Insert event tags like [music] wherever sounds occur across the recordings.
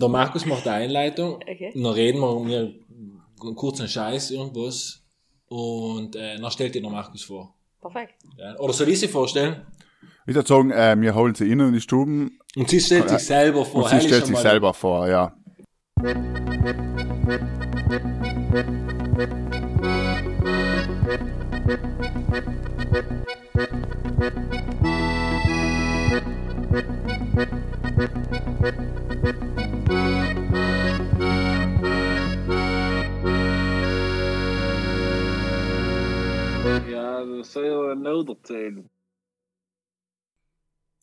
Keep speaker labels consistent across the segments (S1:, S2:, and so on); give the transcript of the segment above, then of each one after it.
S1: Der Markus macht die Einleitung. [laughs]
S2: Okay.
S1: Dann reden wir mir einen kurzen Scheiß, irgendwas. Und äh, dann stellt ihr der Markus vor.
S2: Perfekt.
S1: Ja. Oder soll ich sie vorstellen?
S3: Ich würde sagen, äh, wir holen sie innen in die Stuben
S1: Und sie stellt
S3: Ja.
S1: sich selber vor.
S3: und sie stellt sich
S1: mal-
S3: selber vor, ja.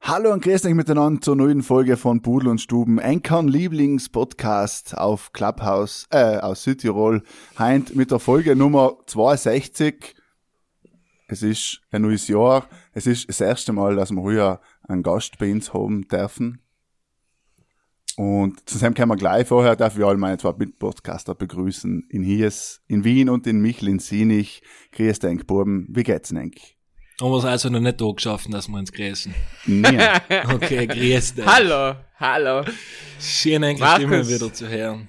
S3: Hallo und grüß euch miteinander zur neuen Folge von Pudel und Stuben, Enkern Lieblingspodcast auf Clubhouse, äh, aus Südtirol. Heint mit der Folge Nummer 62. Es ist ein neues Jahr. Es ist das erste Mal, dass wir heuer einen Gast bei uns haben dürfen. Und zusammen können wir gleich vorher, darf ich all meine zwei Mitpodcaster begrüßen. In Hies, in Wien und in Michel, in Sinich. Grüß dich, Buben. Wie geht's denn?
S1: Haben wir es also noch nicht da geschafft, dass wir uns grüßen.
S3: Nee. [laughs]
S1: Okay, grüß dich.
S4: Hallo, hallo.
S1: Schön eigentlich
S4: Markus.
S1: Stimme wieder zu hören.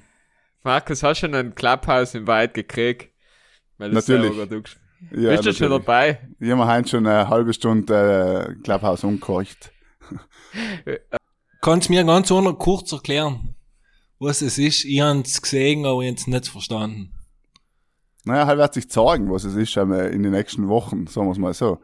S4: Markus, hast du schon ein Clubhouse im Wald gekriegt? Weil du
S3: Natürlich. Ja,
S4: Bist du schon dabei?
S3: Ich habe mir heute schon eine halbe Stunde äh, Clubhouse umgehorcht. [laughs]
S1: Kannst mir ganz ohne kurz erklären, was es ist? Ich hab's gesehen, aber ich hab's nicht verstanden.
S3: Naja, halt wird sich zeigen, was es ist in den nächsten Wochen, sagen wir es mal so.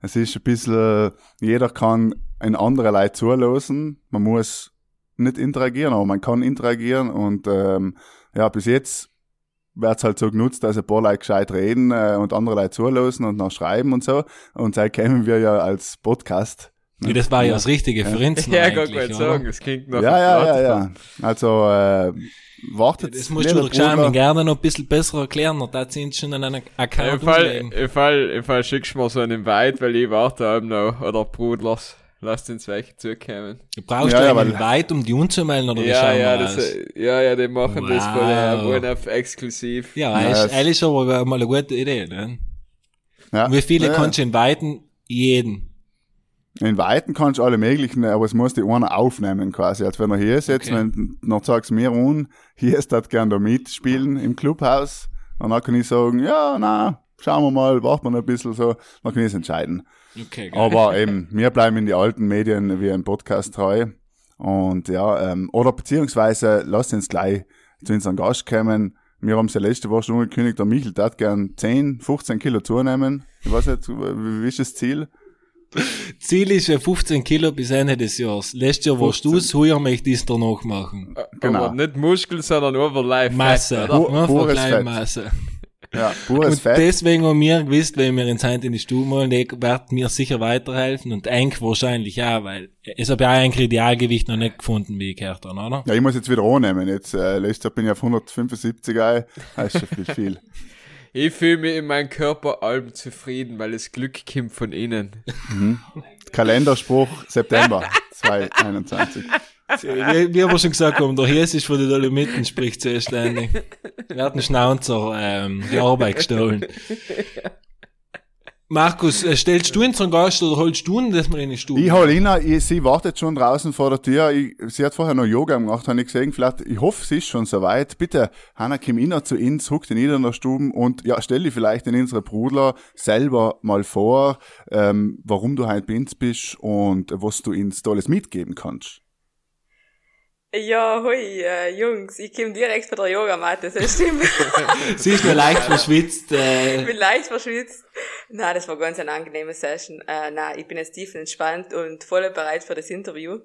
S3: Es ist ein bisschen, jeder kann in andere Leute zulassen. Man muss nicht interagieren, aber man kann interagieren und ähm, ja, bis jetzt wird's halt so genutzt, dass ein paar Leute gescheit reden äh, und andere Leute zulassen und noch schreiben und so. Und seit kämen wir ja als Podcast.
S1: Wie, das war ja das Richtige für uns
S4: Ja, wollte
S1: oder?
S4: sagen, es klingt nach
S3: Ja, ja, ja, ja. Also, äh, wartet.
S1: Das musst du doch
S3: Bruder.
S1: gerne noch ein bisschen besser erklären, da sind schon an einem
S4: Im
S1: Account
S4: Fall,
S1: umlegen.
S4: im Fall, im Fall schickst du mir so einen Weit, weil ich warte eben noch, oder Brudlers, lasst uns welche zukommen.
S1: Du brauchst
S3: Ja,
S1: ja,
S3: ja,
S1: einen weit, um die umzumelden, oder wie
S4: Ja,
S1: schauen
S4: ja,
S1: wir
S4: das,
S1: aus?
S4: ja, ja, die machen das von der
S1: Wow.
S4: Auf exklusiv.
S1: Ja,
S3: Ja,
S1: ist, aber mal eine gute Idee, ne?
S3: Ja.
S1: Und wie viele
S3: ja,
S1: kannst du in Weiten? Jeden.
S3: In Weiten kannst du alle möglichen, aber es muss die einer aufnehmen quasi. Als wenn er hier sitzt,
S1: Okay.
S3: wenn noch sagst mir un, hier ist das gern da mitspielen im Clubhaus. Und dann kann ich sagen, ja, na, schauen wir mal, warten wir ein bisschen so, dann kann ich es entscheiden.
S1: Okay, geil.
S3: Aber [laughs] eben, wir bleiben in die alten Medien wie ein Podcast treu. Und ja, ähm, oder beziehungsweise lasst uns gleich zu unserem Gast kommen. Wir haben es ja letzte Woche schon angekündigt, der Michel darf gern 10, 15 Kilo zunehmen. Ich weiß nicht, wie wie ist das Ziel?
S1: Ziel ist ja 15 Kilo bis Ende des Jahres. Letztes Jahr warst du es, heuer möchte ich es danach machen.
S3: Genau.
S4: Aber nicht Muskel, sondern Overlife.
S1: Masse.
S3: Pures Fett.
S1: Masse.
S3: Ja, pures
S1: Und
S3: Fett.
S1: deswegen haben wir gewusst, wenn wir ins Hand in die Stube holen, die wird mir sicher weiterhelfen und Enk wahrscheinlich auch, weil es habe ja eigentlich Idealgewicht noch nicht gefunden, wie ich gehört habe, oder?
S3: Ja, ich muss jetzt wieder annehmen. Jetzt, äh, letztes Jahr bin ich auf 175 Ei. Das ist schon viel, viel. [laughs]
S4: Ich fühle mich in meinem Körper allem zufrieden, weil das Glück kommt von innen.
S3: Kalenderspruch September 2021.
S1: Wie, wie wir schon gesagt haben, der Hies ist von den Dolomiten, spricht zuerst ständig. Wir hatten Schnauzer ähm, die Arbeit gestohlen. Markus, äh, stellst du unseren Gast oder holst du ihn, dass wir in die Stube?
S3: Ich hol ihn, ich, sie wartet schon draußen vor der Tür. Ich, sie hat vorher noch Yoga gemacht, habe ich gesehen. Vielleicht, ich hoffe, sie ist schon soweit. Bitte, Hanna, komm inner zu uns, huck den in der Stube und ja, stell dich vielleicht in unsere Brudler selber mal vor, ähm, warum du heute bei uns bist und was du uns tolles mitgeben kannst.
S2: Ja, hui, äh, Jungs, ich komme direkt von der Yogamatte, das stimmt. [laughs]
S1: Sie ist nur leicht verschwitzt.
S2: ich
S1: Äh,
S2: bin leicht verschwitzt. Na, das war ganz eine angenehme Session. Äh, na, ich bin jetzt tief entspannt und voll bereit für das Interview.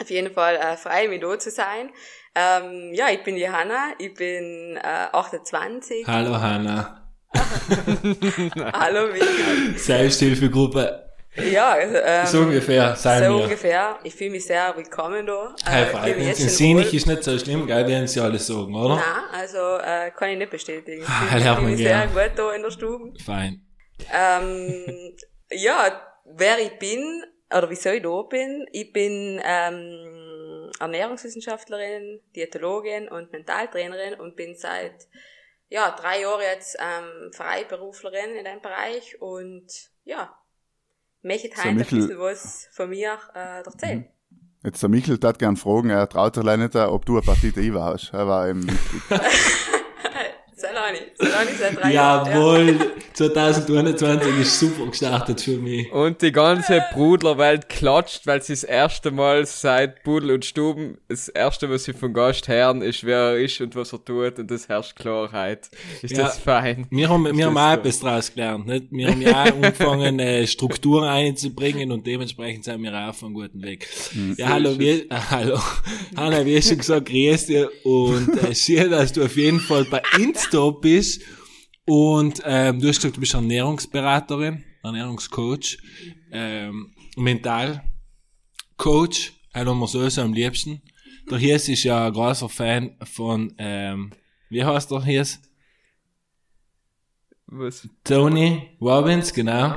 S2: Auf jeden Fall äh, frei, mit da zu sein. Ähm, ja, ich bin Johanna, ich bin äh, 28.
S1: Hallo Hanna. [laughs]
S2: Hallo, Michael.
S1: Selbsthilfegruppe.
S2: Ja, ähm,
S1: So ungefähr, sein
S2: so
S1: wir.
S2: ungefähr. Ich fühle mich sehr willkommen da.
S1: Hey,
S2: Äh, fühle mich
S1: In Sinich ist nicht so schlimm, gell, werden sie alles sagen, oder?
S2: Nein, also äh, kann ich nicht bestätigen. Ich
S1: Ah,
S2: fühle
S1: lernt
S2: fühl
S1: man
S2: mich sehr gut da in der Stube.
S1: Fein.
S2: Ähm, ja, wer ich bin oder wieso ich da bin, ich bin ähm, Ernährungswissenschaftlerin, Diätologin und Mentaltrainerin und bin seit ja, drei Jahren jetzt ähm, Freiberuflerin in dem Bereich und ja, möchte heute ein bisschen was von mir äh, erzählen.
S3: Jetzt der Michel hat gern fragen, er traut sich leider nicht, ob du eine Partei IWA hast. Er war im, [laughs] [laughs]
S2: Sehr lange, seit drei Jahren. ja.
S1: Jawohl, 2021 ist super gestartet für mich.
S4: Und die ganze Brudlerwelt klatscht, weil sie das erste Mal seit Pudel und Stuben, das erste, was sie vom Gast hören, ist, wer er ist und was er tut, und das herrscht Klarheit. Ist
S1: Ja.
S4: das fein?
S1: Wir haben, wir haben auch etwas draus gelernt, nicht? Wir haben ja auch angefangen, äh, Strukturen einzubringen und dementsprechend sind wir auch auf einem guten Weg. Ja, hallo, wie, äh, [laughs] hallo. Hanna, wie schon gesagt, grüß dir und äh, schön, dass du auf jeden Fall bei Insta bist und ähm, du hast gesagt, du bist Ernährungsberaterin, Ernährungscoach, ähm, Mentalcoach, haben wir sowieso am liebsten. Der Hies ist ja ein großer Fan von, ähm, wie heißt der Hies?
S4: Was?
S1: Tony Robbins, genau.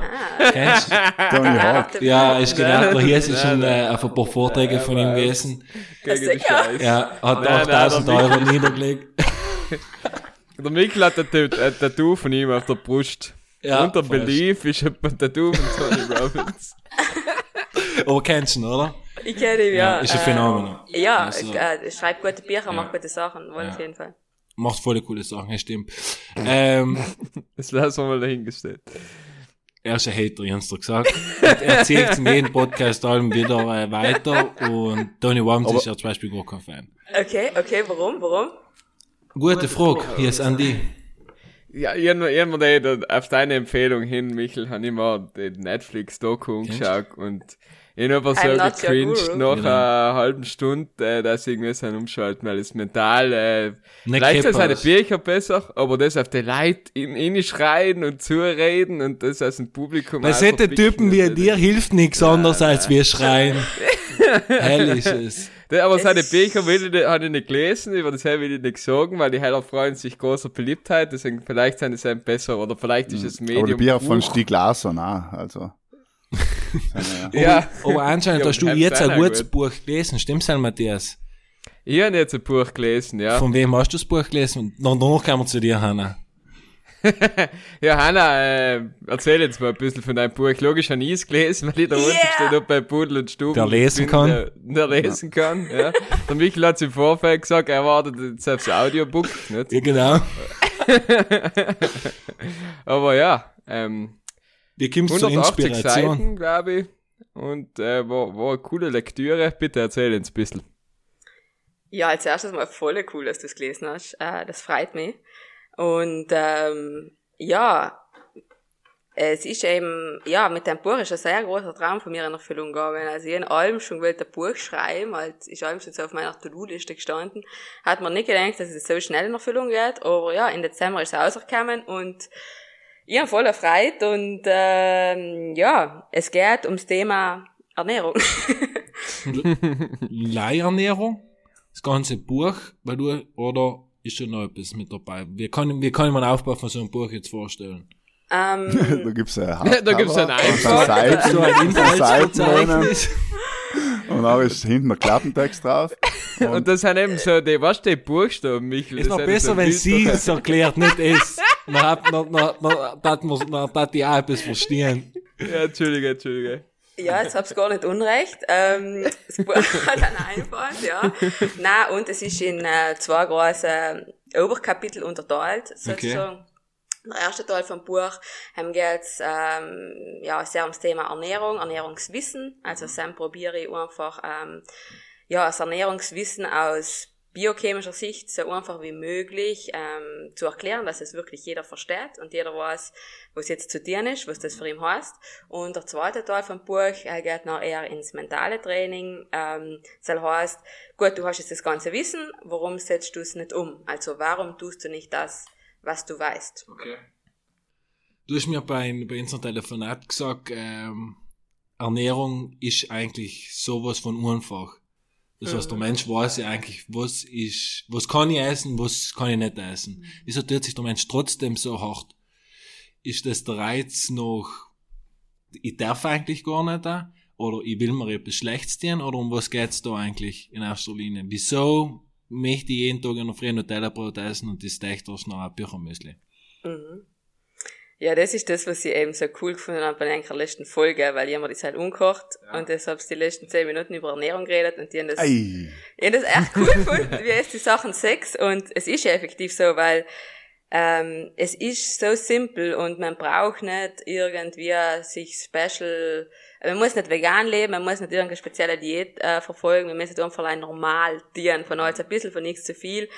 S1: Kennst du? [laughs]
S3: Tony Hawk.
S1: Ja, ist genau, der hier ist schon äh, auf ein paar Vorträge von ihm gewesen.
S4: Gegen die
S2: sicher?
S4: Scheiße.
S1: Ja, hat
S4: Nein, nein,
S1: 8000
S4: der
S1: Euro niedergelegt. [laughs]
S4: Der Mikkel hat ein Tat- ein Tattoo von ihm auf der Brust.
S1: Ja,
S4: und der
S1: voll.
S4: Belief ist ein Tattoo von Tony Robbins.
S1: Aber [laughs] kennst du ihn, oder?
S2: Ich kenne ihn, ja.
S1: Ja, ist ein
S2: äh,
S1: Phänomen.
S2: Ja,
S1: Also-
S2: äh, schreibt gute Bücher, macht gute Sachen, wohl auf jeden Fall.
S1: Macht voll coole Sachen, ja, stimmt. Ähm, [laughs]
S4: Das lassen wir mal dahingestellt.
S1: er ist ein Hater, ich hab's dir gesagt. Und er zieht in jedem Podcast allem wieder äh, weiter und Tony Robbins ist ja zum Beispiel gar kein Fan.
S2: Okay, okay, warum, warum?
S1: Gute Frage, hier ist Andi.
S4: Ja, irgendwann, irgendwann die- auf deine Empfehlung hin, Michel, habe ich mal den Netflix-Doku angeschaut und ich habe so gecringed nach
S1: Genau.
S4: einer halben Stunde, äh, dass ich müssen umschalten, weil es mental, äh, vielleicht sind seine. Bücher besser, aber das auf die Leute in, in schreien und zureden und das aus dem Publikum.
S1: Bei solchen Typen wie dir hilft nichts anderes als wir schreien. [laughs] Hell ist es.
S4: Der, aber
S2: Das
S4: seine Bücher will ich, nicht- habe ich nicht gelesen, über das will ich nicht sagen, weil die Heiler freuen sich großer Beliebtheit, deswegen vielleicht sind sie ein besser oder vielleicht ist es Medium.
S3: Aber die Bücher von. Stieg Larsson auch, also. Seine- [laughs]
S4: Ja,
S1: Aber anscheinend
S4: Ja,
S1: hast du
S4: aber
S1: jetzt ein gutes
S4: gut.
S1: Buch gelesen, stimmt's, Herr Matthias?
S4: ich habe jetzt ein Buch gelesen, ja.
S1: Von wem hast du das Buch gelesen? Danach kommen wir zu dir, Hanna. [laughs]
S4: Ja, Hanna, äh, erzähl jetzt mal ein bisschen von deinem Buch. Logisch habe ich es gelesen, weil ich der
S2: Yeah.
S4: Einzige dort bei Pudel und Stuben
S1: Der lesen
S4: bin,
S1: kann.
S4: Der, der lesen kann, ja. Der Michael hat im Vorfeld gesagt, er wartet jetzt aufs Audiobook, nicht?
S1: Ja, genau. [laughs]
S4: Aber ja, ähm,
S1: Wie kommst zur
S4: 180
S1: Inspiration?
S4: Seiten, glaube ich. Und äh, war, war eine coole Lektüre. Bitte erzähl uns ein bisschen.
S2: Ja, als erstes mal voll cool, dass du es gelesen hast. Äh, das freut mich. Und ähm, ja, es ist eben, ja, mit dem Buch ist ein sehr großer Traum von mir in Erfüllung gegangen. Also ich in allem schon wollte ein Buch schreiben, als ist allem schon so auf meiner To-Do-Liste gestanden. Hat man nicht gedacht, dass es so schnell in Erfüllung geht, aber ja, im Dezember ist es rausgekommen und ich habe voll erfreut und ähm, ja, es geht ums Thema Ernährung. [laughs]
S1: Leihernährung? Das ganze Buch, weil du, oder ist schon noch etwas mit dabei? Wie kann, wie kann ich mir den Aufbau von so einem Buch jetzt vorstellen?
S2: ähm, [laughs]
S3: da gibt's [laughs] ein
S4: Da gibt's ein
S3: Hardcover,
S4: Eintrag.
S3: und
S1: So ein Inhaltsverzeichnis.
S3: und dann ist hinten ein Klappentext drauf. [laughs]
S4: Und das sind eben so die, was die Buchstaben, Michael.
S1: Ist noch besser,
S4: so
S1: wenn sie es erklärt, nicht es. Man hat, man, man, man, dat man, man, dat die auch etwas verstehen.
S4: Ja, Entschuldige, Entschuldige.
S2: Ja, jetzt hab's gar nicht unrecht. Ähm, das Buch hat einen Einfall, ja. Nein, und es ist in äh, zwei große Oberkapitel unterteilt, sozusagen. Der erste Teil vom Buch ähm, geht's ähm, ja, sehr ums Thema Ernährung, Ernährungswissen. Also dann probiere ich einfach ähm, ja, das Ernährungswissen aus biochemischer Sicht so einfach wie möglich ähm, zu erklären, dass es wirklich jeder versteht und jeder weiß, was jetzt zu tun ist, was das für ihn heißt. Und der zweite Teil vom Buch äh, geht noch eher ins mentale Training. Ähm, das heißt, gut, du hast jetzt das ganze Wissen, warum setzt du es nicht um? Also warum tust du nicht das, was du weißt?
S1: Okay. Du hast mir bei, bei unserem Telefonat gesagt, ähm, Ernährung ist eigentlich sowas von einfach. Das heißt, der Mensch weiß ja eigentlich, was ist, was kann ich essen, was kann ich nicht essen. Wieso tut sich der Mensch trotzdem so hart? Ist das der Reiz noch, ich darf eigentlich gar nicht da? Oder ich will mir etwas Schlechtes tun? Oder um was geht's da eigentlich in erster Linie? Wieso möchte ich jeden Tag in der Früh Nutella-Brot essen und das Techter noch ein Büchermüsli?
S2: Mhm. Ja, das ist das, was ich eben so cool gefunden habe bei der letzten Folge, weil die Zeit umgekocht ja. und deshalb die letzten zehn Minuten über Ernährung geredet und die haben das,
S3: Ei.
S2: ich hab das echt cool [laughs] gefunden, wie es die Sachen Sex und es ist ja effektiv so, weil ähm, es ist so simpel und man braucht nicht irgendwie sich special, man muss nicht vegan leben, man muss nicht irgendeine spezielle Diät äh, verfolgen, man muss nicht einfach ein normal dienen, von alles ein bisschen, von nichts zu viel.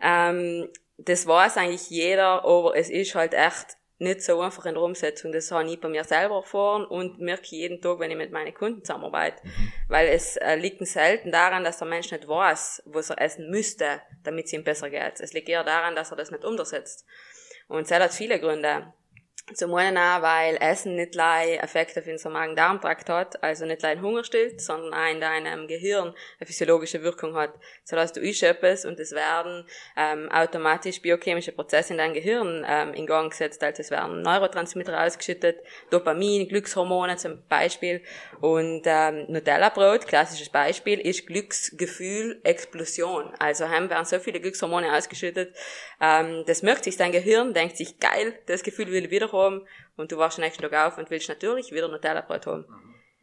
S2: Ähm, das weiß eigentlich jeder, aber es ist halt echt nicht so einfach in der Umsetzung. Das habe ich bei mir selber erfahren und merke jeden Tag, wenn ich mit meinen Kunden zusammenarbeite. Mhm. Weil es äh, liegt selten daran, dass der Mensch nicht weiß, was er essen müsste, damit es ihm besser geht. Es liegt eher daran, dass er das nicht umsetzt. Und es hat viele Gründe. Zum einen auch, weil Essen nicht gleich Effekte auf unseren Magen-Darm-Trakt hat, also nicht gleich Hunger stillt, sondern auch in deinem Gehirn eine physiologische Wirkung hat. Das heißt, du etwas und es werden ähm, automatisch biochemische Prozesse in deinem Gehirn ähm, in Gang gesetzt, also es werden Neurotransmitter ausgeschüttet, Dopamin, Glückshormone zum Beispiel und ähm, Nutella-Brot, klassisches Beispiel, ist Glücksgefühl, Explosion. Also haben werden so viele Glückshormone ausgeschüttet, ähm, das merkt sich dein Gehirn, denkt sich, geil, das Gefühl will wieder haben und du wachst den nächsten Tag auf und willst natürlich wieder Nutella-Brot haben.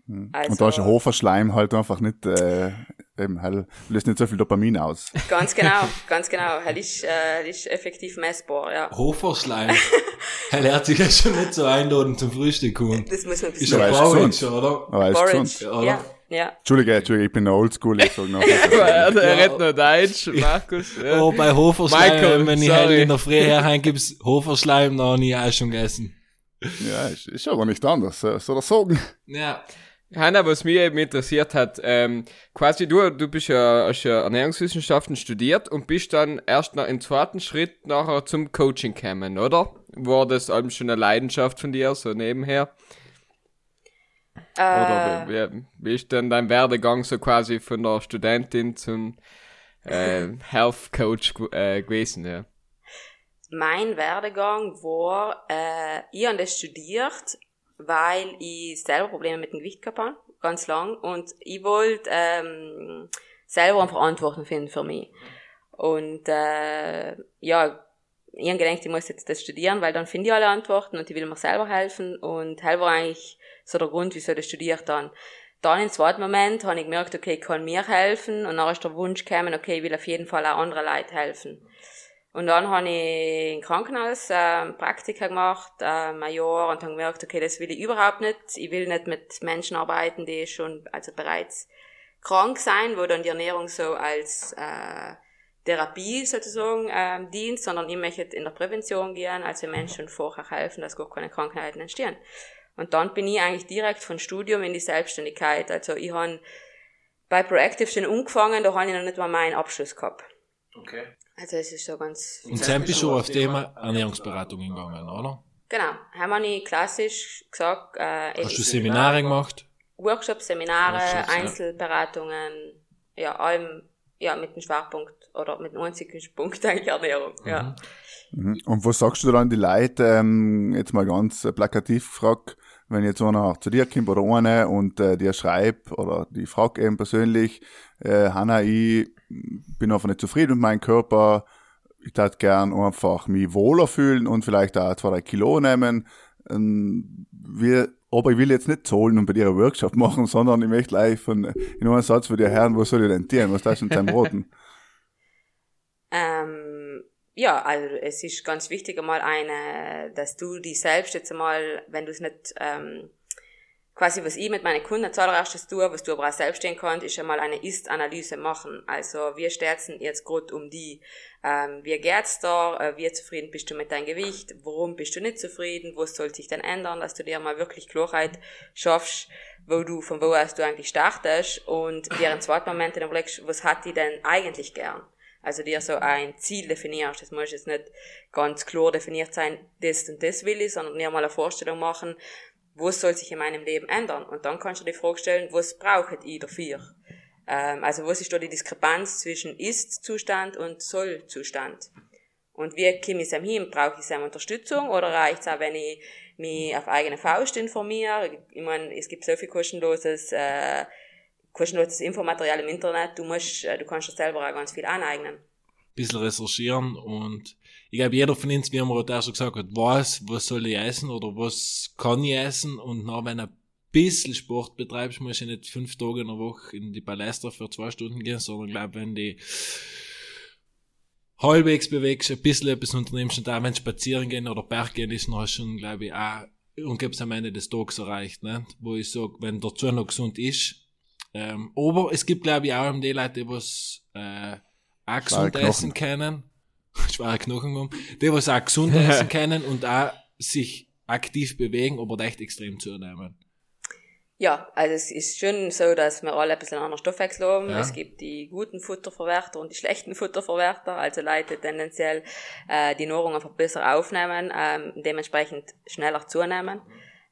S3: Mhm. Also, und da ist der Hoferschleim halt einfach nicht, äh, eben, halt, löst nicht so viel Dopamin aus. [laughs]
S2: Ganz genau, ganz genau. Er ist, äh, ist effektiv messbar, ja.
S1: Hoferschleim. [laughs] er lernt sich ja schon nicht so einladen zum Frühstück kommen.
S2: Das muss man ein
S1: bisschen Ist ja Porridge, oder?
S3: Aber er ist
S2: Porridge, ja. Ja.
S3: Entschuldige, Entschuldige, ich bin der Oldschool, ich sag noch. [laughs]
S4: er er redet nur Deutsch, Markus. Ja.
S1: Oh, bei Hoferschleim,
S4: Michael,
S1: wenn ich
S4: sorry.
S1: halt in der Früh heim gibt's Hoferschleim, noch nie auch schon gegessen.
S3: Ja, ist, ist aber nicht anders, äh, soll er sagen.
S1: Ja.
S4: Hanna, was mich eben interessiert hat, ähm, quasi du, du bist ja, hast ja Ernährungswissenschaften studiert und bist dann erst noch im zweiten Schritt nachher zum Coaching gekommen, oder? War das eben schon eine Leidenschaft von dir, so nebenher? Oder
S2: Äh,
S4: wie, wie, wie ist denn dein Werdegang so quasi von der Studentin zum äh, Health Coach äh, gewesen, ja?
S2: mein Werdegang war, äh, ich habe das studiert, weil ich selber Probleme mit dem Gewicht gehabt habe, ganz lang, und ich wollte ähm, selber eine Verantwortung finden für mich. Und äh, ja, ich habe gedacht, ich muss jetzt das studieren, weil dann finde ich alle Antworten und ich will mir selber helfen und hell war eigentlich so der Grund, wieso ich studiert dann. Dann im zweiten Moment habe ich gemerkt, okay, ich kann mir helfen und dann ist der Wunsch gekommen, okay, ich will auf jeden Fall auch anderen Leuten helfen. Und dann habe ich im Krankenhaus ähm, Praktika gemacht, ähm, ein Jahr, und habe gemerkt, okay, das will ich überhaupt nicht. Ich will nicht mit Menschen arbeiten, die schon also bereits krank sein, wo dann die Ernährung so als äh, Therapie sozusagen ähm, dient, sondern ich möchte in der Prävention gehen, also Menschen vorher helfen, dass gar keine Krankheiten entstehen. Und dann bin ich eigentlich direkt von Studium in die Selbstständigkeit. Also ich habe bei Proactive schon angefangen, da habe ich noch nicht mal meinen Abschluss gehabt.
S1: Okay.
S2: Also es ist so ganz...
S1: Und dann bist du auf Thema Ernährungsberatung gegangen, oder?
S2: Genau, haben wir klassisch gesagt, äh,
S1: Hast du Seminare gemacht?
S2: Workshops, Seminare,
S1: Workshops, ja.
S2: Einzelberatungen, ja, allem, ja, mit dem Schwerpunkt oder mit dem einzigen Punkt [laughs] eigentlich Ernährung, ja.
S3: Mhm. Und was sagst du dann die Leute, ähm, jetzt mal ganz plakativ gefragt, wenn jetzt einer zu dir kommt oder eine und äh, dir schreibt oder die fragt eben persönlich, äh, Hanna, ich bin einfach nicht zufrieden mit meinem Körper, ich würde gern einfach mich wohler fühlen und vielleicht auch zwei, drei Kilo nehmen. Ähm, wir, aber ich will jetzt nicht zahlen und bei dir einen Workshop machen, [laughs] sondern ich möchte gleich von, in einem Satz von dir hören, was soll ich denn tun? Was du denn roten? [laughs]
S2: Ähm, ja, also es ist ganz wichtig einmal eine, dass du dich selbst jetzt einmal, wenn du es nicht, ähm, quasi was ich mit meinen Kunden zuallererstes tue, was du aber auch selbst stehen kannst, ist einmal eine Ist-Analyse machen. Also wir stärzen jetzt gerade um die, ähm, wie geht's da, äh, wie zufrieden bist du mit deinem Gewicht, warum bist du nicht zufrieden, was soll sich denn ändern, dass du dir mal wirklich Klarheit schaffst, wo du, von wo aus du eigentlich startest und dir im zweiten Moment dann überlegst, was hat die denn eigentlich gern? Also dir so ein Ziel definierst. Das muss jetzt nicht ganz klar definiert sein, das und das will ich, sondern dir mal eine Vorstellung machen, was soll sich in meinem Leben ändern? Und dann kannst du dir die Frage stellen, was braucht ich dafür? Ähm, also was ist da die Diskrepanz zwischen Ist-Zustand und Soll-Zustand? Und wie komme ich es hin? Brauche ich seine Unterstützung oder reicht es auch, wenn ich mich auf eigene Faust informiere? Ich meine, es gibt so viel kostenloses, äh, kostenloses Infomaterial im Internet. Du musst, äh, du kannst dir selber auch ganz viel aneignen.
S1: bisschen recherchieren und ich glaube, jeder von uns, wie man auch schon gesagt hat, weiß, was soll ich essen oder was kann ich essen und nach, wenn ein bisschen Sport betreibst, musst du nicht fünf Tage in der Woche in die Palästra für zwei Stunden gehen, sondern glaube, wenn die halbwegs bewegst, ein bisschen etwas unternimmst und auch wenn spazieren gehen oder Berg gehen ist, noch schon, glaube ich, auch und gibt's am Ende des Tages erreicht, ne? wo ich sage, wenn dazu noch gesund ist. Ähm, aber es gibt, glaube ich, auch die Leute, die was äh, auch gesund essen können. [laughs] Schwere Knochen haben. Die was auch gesund [laughs] essen können und auch sich aktiv bewegen, aber echt extrem zunehmen.
S2: Ja, also es ist schon so, dass wir alle ein bisschen anderen Stoffwechsel haben.
S1: Ja.
S2: Es gibt die guten Futterverwerter und die schlechten Futterverwerter, also Leute die tendenziell äh, die Nahrung einfach besser aufnehmen, ähm, dementsprechend schneller zunehmen.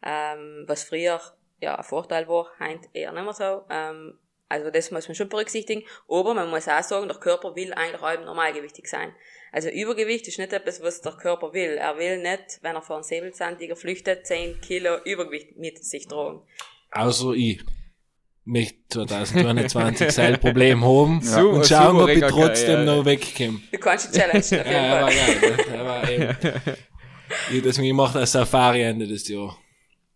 S2: Ähm, was früher ja ein Vorteil war, heint eher nicht mehr so. Ähm, also das muss man schon berücksichtigen. Aber man muss auch sagen, der Körper will eigentlich halb normalgewichtig sein. Also Übergewicht ist nicht etwas, was der Körper will. Er will nicht, wenn er vor einem Säbelzahntiger flüchtet, 10 Kilo Übergewicht mit sich tragen.
S1: Außer ich möchte 2021 sein Problem haben
S4: Su-
S1: und schauen, ob ich trotzdem
S4: Karriere.
S1: noch wegkomme.
S2: Du kannst die Challenge [laughs] auf jeden
S1: Ja, der war
S2: Fall.
S1: geil. ne? War eben. [laughs] Ich, deswegen macht ein Safari Ende des Jahres.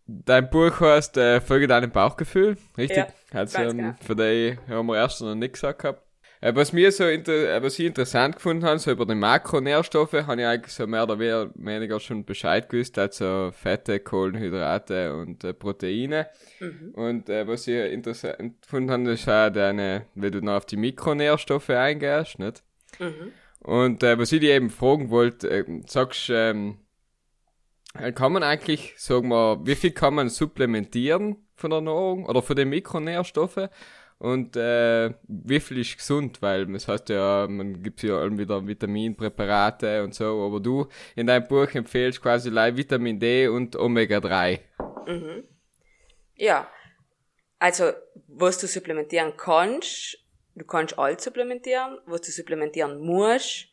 S4: Dein Buch heißt äh, Folge deinem Bauchgefühl, richtig?
S2: Ja,
S4: Hat's ähm,
S2: genau.
S4: Für die haben wir erst noch nicht gesagt gehabt. Äh, was mir so inter äh, was ich interessant gefunden habe, so über die Makronährstoffe, habe ich eigentlich so mehr oder we- weniger schon Bescheid gewusst, also Fette, Kohlenhydrate und äh, Proteine.
S2: Mhm.
S4: Und äh, was ich interessant gefunden habe, ist auch deine, wenn du noch auf die Mikronährstoffe eingehst, nicht?
S2: Mhm.
S4: Und äh, was ich dir eben fragen wollte, äh, sagst ähm, äh, kann man eigentlich, sagen wir, wie viel kann man supplementieren von der Nahrung oder von den Mikronährstoffen? Und äh, wie viel ist gesund? Weil das heißt ja, man gibt ja wieder Vitaminpräparate und so, aber du in deinem Buch empfehlst quasi like Vitamin D und Omega-3.
S2: Ja. Also, was du supplementieren kannst, du kannst alles supplementieren. Was du supplementieren musst,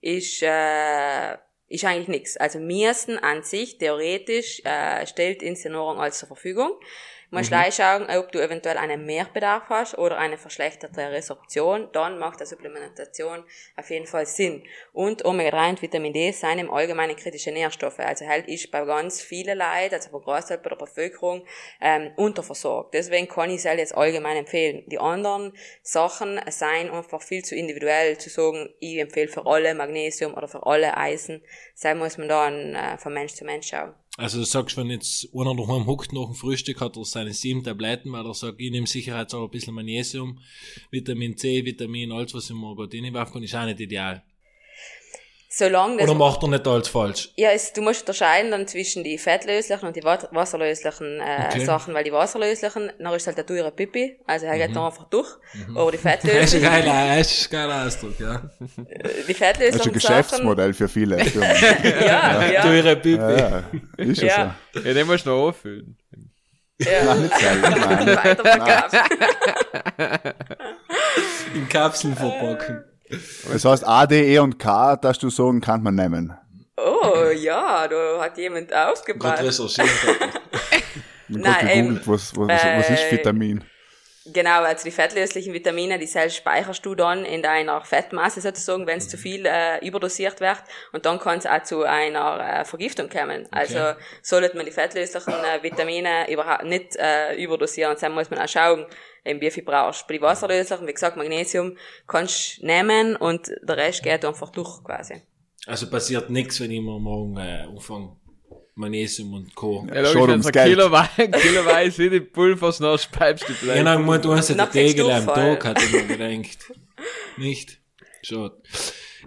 S2: ist, äh, ist eigentlich nichts. Also, Miesten an sich, theoretisch, äh, stellt Nahrung alles zur Verfügung. Musst gleich schauen, ob du eventuell einen Mehrbedarf hast oder eine verschlechterte Resorption. Dann macht der Supplementation auf jeden Fall Sinn. Und Omega-3 und Vitamin D sind im Allgemeinen kritische Nährstoffe. Also halt ist bei ganz vielen Leuten, also bei Großteil der Bevölkerung, ähm, unterversorgt. Deswegen kann ich es halt jetzt allgemein empfehlen. Die anderen Sachen seien einfach viel zu individuell zu sagen, ich empfehle für alle Magnesium oder für alle Eisen. Sei muss man dann äh, von Mensch zu Mensch schauen.
S1: Also du sagst, wenn jetzt einer daheim huckt nach dem Frühstück, hat er seine sieben Tabletten, weil er sagt, ich nehme sicherheitshalber ein bisschen Magnesium, Vitamin C, Vitamin, alles, was ich mir gerade reinwerfen kann, ist auch nicht ideal.
S2: Solange das
S1: Oder macht er nicht alles falsch?
S2: Ja, es, du musst unterscheiden dann zwischen die fettlöslichen und die wasserlöslichen äh,
S1: Okay.
S2: Sachen, weil die wasserlöslichen, dann ist halt der teure Pipi, also er geht dann einfach durch. Aber die [laughs]
S1: Das ist ein
S2: fettlöslichen,
S1: geiler, das ist ein geiler Ausdruck, ja.
S2: die
S3: Das ist ein
S2: fettlöslichen Sachen,
S3: Geschäftsmodell für viele. [laughs] Firmen.
S2: ja, [laughs] ja,
S1: Teure Pipi.
S3: ja, ist ja,
S2: Ja.
S4: Ja, den musst du noch auffüllen.
S3: so. Nein,
S2: ja,
S3: nicht selber, nein.
S2: weiterverkauft.
S1: In Kapseln verpacken.
S3: Das heißt, A, D, E und K, dass du sagen, kann man nehmen.
S2: Oh, ja, da hat jemand aufgepasst.
S1: recherchiert. [laughs]
S3: Ich
S2: Nein,
S3: gegoogelt, was, was, was ist
S2: äh,
S3: Vitamin.
S2: Genau, also die fettlöslichen Vitamine, die selbst speicherst du dann in deiner Fettmasse sozusagen, wenn es zu viel äh, überdosiert wird und dann kann es auch zu einer äh, Vergiftung kommen. Also sollte man die fettlöslichen äh, Vitamine überhaupt nicht äh, überdosieren, dann muss man auch schauen, eben wie viel brauchst. Bei den wasserlöslichen, wie gesagt, Magnesium kannst du nehmen und der Rest geht einfach durch quasi.
S1: Also passiert nichts, wenn ich mir morgen äh, anfange, Magnesium und Co.
S4: Ja,
S3: Schon
S4: logisch,
S3: ums
S4: wenn
S3: Geld.
S4: du kiloweise, kiloweise in die Pulvers noch speibst, du
S1: Ja, dann muss du hast
S2: Na,
S1: den Tegel am. Tag, hat ich mir gedacht. Nicht? Schon.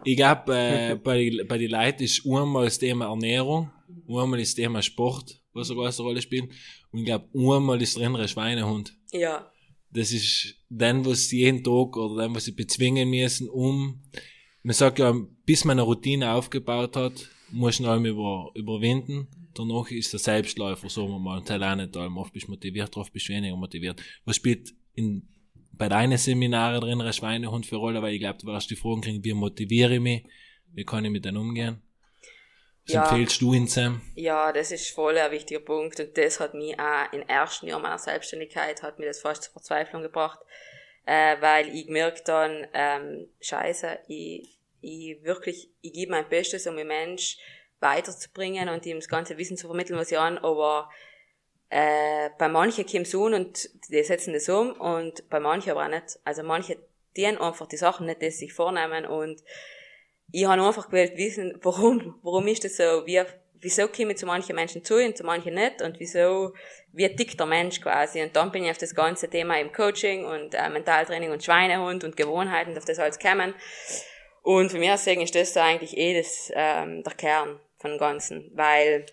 S1: Ich glaub, äh, [laughs] bei, bei den Leuten ist einmal das Thema Ernährung, einmal das Thema Sport, was eine große Rolle spielt, und ich glaub, einmal ist der innere Schweinehund.
S2: Ja.
S1: Das ist dann, was sie jeden Tag oder dann, was sie bezwingen müssen, um, man sagt ja, bis man eine Routine aufgebaut hat, muss man allem über, überwinden. Danach ist der Selbstläufer, sagen wir mal, und das auch nicht allem. Oft bist du motiviert, oft bist du weniger motiviert. Was spielt in, bei deinen Seminaren drin ein Schweinehund für Rolle? Weil ich glaube, du wirst die Fragen kriegen, wie motiviere ich mich? Wie kann ich mit denen umgehen? Was
S2: Ja.
S1: empfehlst du in Sam?
S2: Ja, das ist voll ein wichtiger Punkt und das hat mich auch im ersten Jahr meiner Selbstständigkeit hat mir das fast zur Verzweiflung gebracht, äh, weil ich gemerkt dann, ähm, scheiße, ich ich wirklich, ich gebe mein Bestes, um den Mensch weiterzubringen und ihm das ganze Wissen zu vermitteln, was ich an, aber äh, bei manchen kommt es an und die setzen das um und bei manchen aber auch nicht. Also manche die einfach die Sachen nicht, die sie sich vornehmen und ich habe einfach gewählt wissen, warum, warum ist das so, wie, wieso komme ich zu manchen Menschen zu und zu manchen nicht? Und wieso, wie tickt der Mensch quasi? Und dann bin ich auf das ganze Thema im Coaching und äh, Mentaltraining und Schweinehund und Gewohnheiten, auf das alles gekommen und für mich deswegen ist das so eigentlich eh das, ähm, der Kern von Ganzen, weil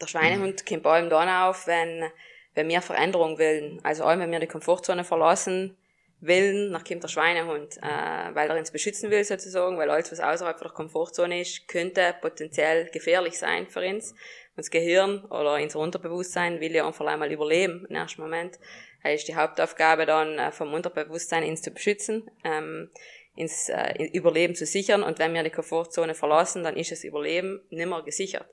S2: der Schweinehund kommt bei allem dann auf, wenn, wenn wir Veränderung wollen. Also allem, wenn wir die Komfortzone verlassen wollen, dann kommt der Schweinehund, äh, weil er uns beschützen will sozusagen, weil alles, was außerhalb der Komfortzone ist, könnte potenziell gefährlich sein für uns. Und das Gehirn oder unser Unterbewusstsein will ja einfach einmal überleben im ersten Moment. Das ist die Hauptaufgabe dann äh, vom Unterbewusstsein, uns zu beschützen. Ähm, ins äh, Überleben zu sichern. Und wenn wir die Komfortzone verlassen, dann ist das Überleben nimmer gesichert.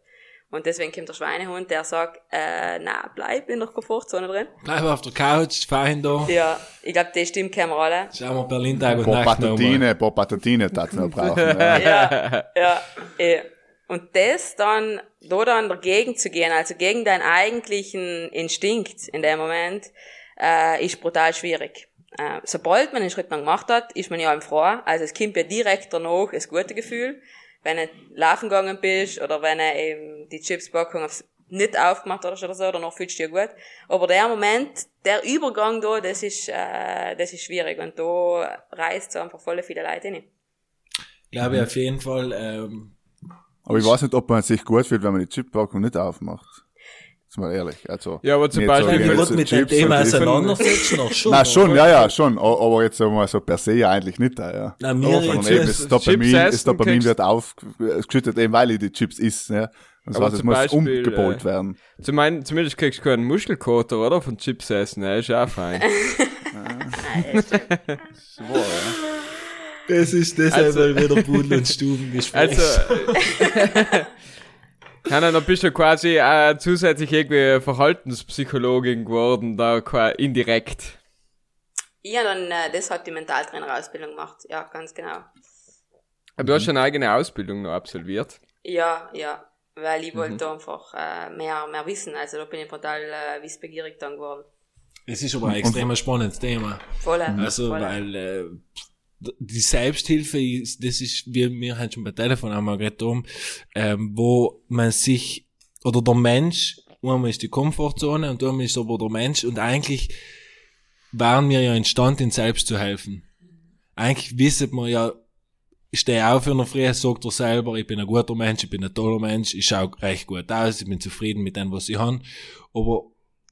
S2: Und deswegen kommt der Schweinehund, der sagt, äh, na, bleib in der Komfortzone drin.
S1: Bleib auf der Couch, fein da.
S2: Ja, ich glaube, die Stimme kennen wir alle.
S1: Schauen wir Berlin Tag und
S3: Boah,
S1: Nacht.
S3: Patatine, boah, Patatine, das noch brauchen. [laughs] Ja.
S2: Ja, ja, eh. Und das dann, da dann dagegen zu gehen, also gegen deinen eigentlichen Instinkt in dem Moment, äh, ist brutal schwierig. Äh, sobald man den Schritt dann gemacht hat, ist man ja im froh. Also es kommt ja direkt danach das gute Gefühl wenn du laufen gegangen bist oder wenn du eben die Chipspackung aufs nicht aufgemacht hast oder so, danach fühlst du dich gut. Aber der Moment, der Übergang da, das ist, äh, das ist schwierig und da reißt so einfach voll viele Leute rein.
S1: Glaube ich auf jeden Fall, ähm,
S3: Aber ich weiß nicht, ob man sich gut fühlt, wenn man die Chippackung nicht aufmacht. Ist mal ehrlich. Also,
S4: Ja, aber zum Beispiel,
S3: so,
S1: wenn
S3: jetzt
S1: gut mit dem
S3: Chips
S1: Thema auseinandersetzen, noch schon.
S3: Na schon,
S1: oder?
S3: ja, ja, schon. Aber jetzt sagen wir mal so per se eigentlich nicht, ja.
S1: Na, mir
S3: Sondern
S1: jetzt
S3: eben
S1: ist-
S3: das Dopamin, das Dopamin wird aufgeschüttet, eben weil ich die Chips isst, ja. Das
S4: Aber
S3: heißt, es muss
S4: Beispiel,
S3: umgepolt
S4: äh,
S3: werden.
S4: Zum mein, zumindest kriegst du keinen Muschelkoter, oder? Von Chips essen, ne? Ist auch fein. [laughs]
S1: Das ist deshalb
S4: Also-
S1: weil wieder Pudel und Stubengespräch. [laughs]
S4: Also, [laughs] Hanna, dann bist du quasi äh, zusätzlich irgendwie Verhaltenspsychologin geworden, da qua- indirekt.
S2: Ich habe dann äh, deshalb die Mentaltrainerausbildung gemacht. Ja, ganz genau.
S4: Du hast eine eigene Ausbildung noch absolviert.
S2: Ja, ja. Weil ich wollte einfach äh, mehr, mehr wissen. Also da bin ich total äh, wissbegierig dann geworden.
S1: Es ist aber ein extrem spannendes Thema.
S2: Voll.
S1: Also,
S2: voll.
S1: weil äh, die Selbsthilfe ist, das ist, wie wir haben schon bei Telefon einmal geredet haben, ähm, wo man sich, oder der Mensch, einmal ist die Komfortzone und einmal ist aber der Mensch und eigentlich waren wir ja entstanden, in selbst zu helfen. Eigentlich wissen wir ja, ich stehe auf in der Früh, sagt er selber, ich bin ein guter Mensch, ich bin ein toller Mensch, ich schaue recht gut aus, ich bin zufrieden mit dem, was ich habe. Aber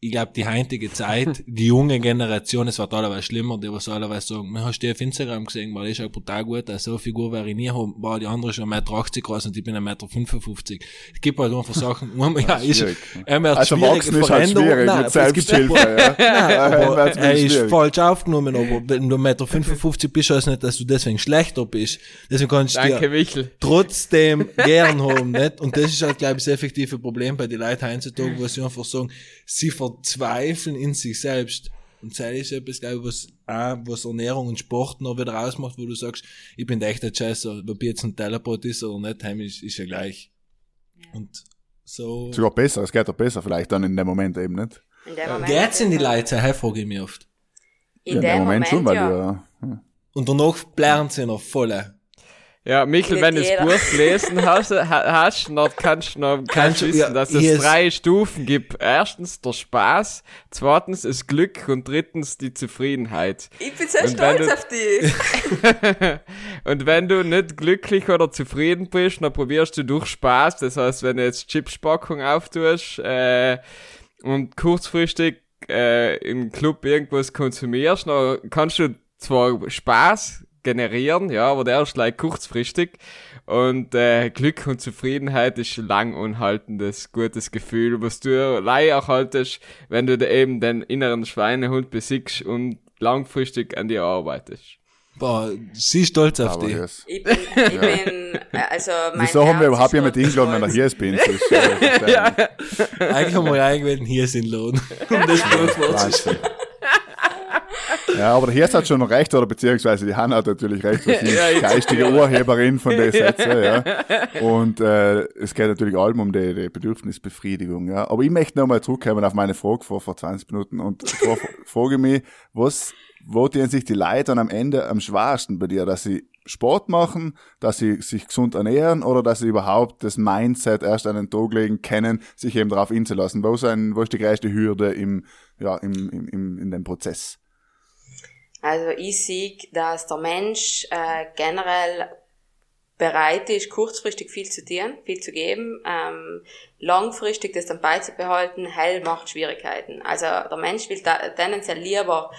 S1: ich glaube, die heutige Zeit, die junge Generation, es wird allerweise schlimmer, die was allerweise sagen, man hast du auf Instagram gesehen, weil ich schaue brutal gut, aus, so eine Figur wäre ich nie haben, war die andere schon 1,80 Meter groß und ich bin 1,55 Meter. Es gibt halt einfach Sachen, [laughs] ja, ist,
S3: schwierig.
S1: er wird
S3: Als
S1: schwierige
S3: Erwachsener ist halt schwierig
S1: Nein,
S3: mit
S1: es gibt
S3: Selbsthilfe, ja. [laughs]
S1: Nein, aber [laughs] er ist
S3: schwierig.
S1: falsch aufgenommen, aber wenn du 1,55 Meter bist, heißt nicht, dass du deswegen schlechter bist. Deswegen kannst du
S4: Danke,
S1: dir
S4: Michel.
S1: trotzdem gern haben, nicht? Und das ist halt, glaube ich, das effektive Problem bei den Leuten heutzutage, wo sie einfach sagen, sie verzweifeln in sich selbst. Und das ist etwas, glaube ich, was, auch, was Ernährung und Sport noch wieder ausmacht, wo du sagst, ich bin echt ein Scheiße, ob jetzt ein Teleport ist oder nicht, heim ist, ist ja gleich. Und so.
S3: Sogar besser, es geht doch besser vielleicht dann in dem Moment eben nicht.
S2: In dem Moment.
S1: Geht's in die Leute, hey, frage ich mich oft.
S2: In
S3: ja,
S2: dem Moment,
S3: schon, weil
S2: ja.
S3: du ja.
S1: Und danach blären sie noch voll.
S4: Ja, Michel, wenn du das. Buch gelesen hast, ha- hast noch, kannst du noch kannst wissen,
S1: ja,
S4: dass es
S1: ist-
S4: drei Stufen gibt. Erstens der Spaß, zweitens das Glück und drittens die Zufriedenheit.
S2: Ich bin so
S4: Und wenn
S2: stolz
S4: du-
S2: auf dich. [laughs]
S4: und wenn du nicht glücklich oder zufrieden bist, dann probierst du durch Spaß, das heißt, wenn du jetzt Chipspackung auftust äh, und kurzfristig äh, im Club irgendwas konsumierst, dann kannst du zwar Spaß generieren, ja, aber der ist like kurzfristig und äh, Glück und Zufriedenheit ist lang unhaltendes, gutes Gefühl, was du lei erhaltest, wenn du da eben den inneren Schweinehund besiegst und langfristig an dir arbeitest.
S1: Boah, sie ist stolz auf dich.
S2: Ich bin, ich bin, äh, also mein
S3: Wieso haben wir überhaupt
S2: ist
S3: jemand
S2: dort
S3: eingeladen, wenn er hier ist, bin? [laughs] Das ist, äh,
S4: Ja.
S1: Eigentlich haben wir ja eingewählt, hier sind Lohn. Um das.
S3: Wahnsinn. Ja, aber der Hirs hat schon recht, oder beziehungsweise die Hanna hat natürlich recht, weil sie [laughs]
S4: Ja,
S3: geistige Urheberin von den [laughs] Sätzen, ja. Und äh, es geht natürlich allem um die, die Bedürfnisbefriedigung, ja. Aber ich möchte nochmal zurückkommen auf meine Frage vor, vor 20 Minuten und fra- [laughs] frage mich, was, tun sich die Leute dann am Ende am schwersten bei dir, dass sie Sport machen, dass sie sich gesund ernähren oder dass sie überhaupt das Mindset erst an den Tag legen kennen, sich eben darauf einzulassen? Wo ist, ein, wo ist die größte Hürde im, ja, im, im, im, in dem Prozess?
S2: Also ich sehe, dass der Mensch äh, generell bereit ist, kurzfristig viel zu tun, viel zu geben, ähm, langfristig das dann beizubehalten, hell macht Schwierigkeiten. Also der Mensch will da, tendenziell lieber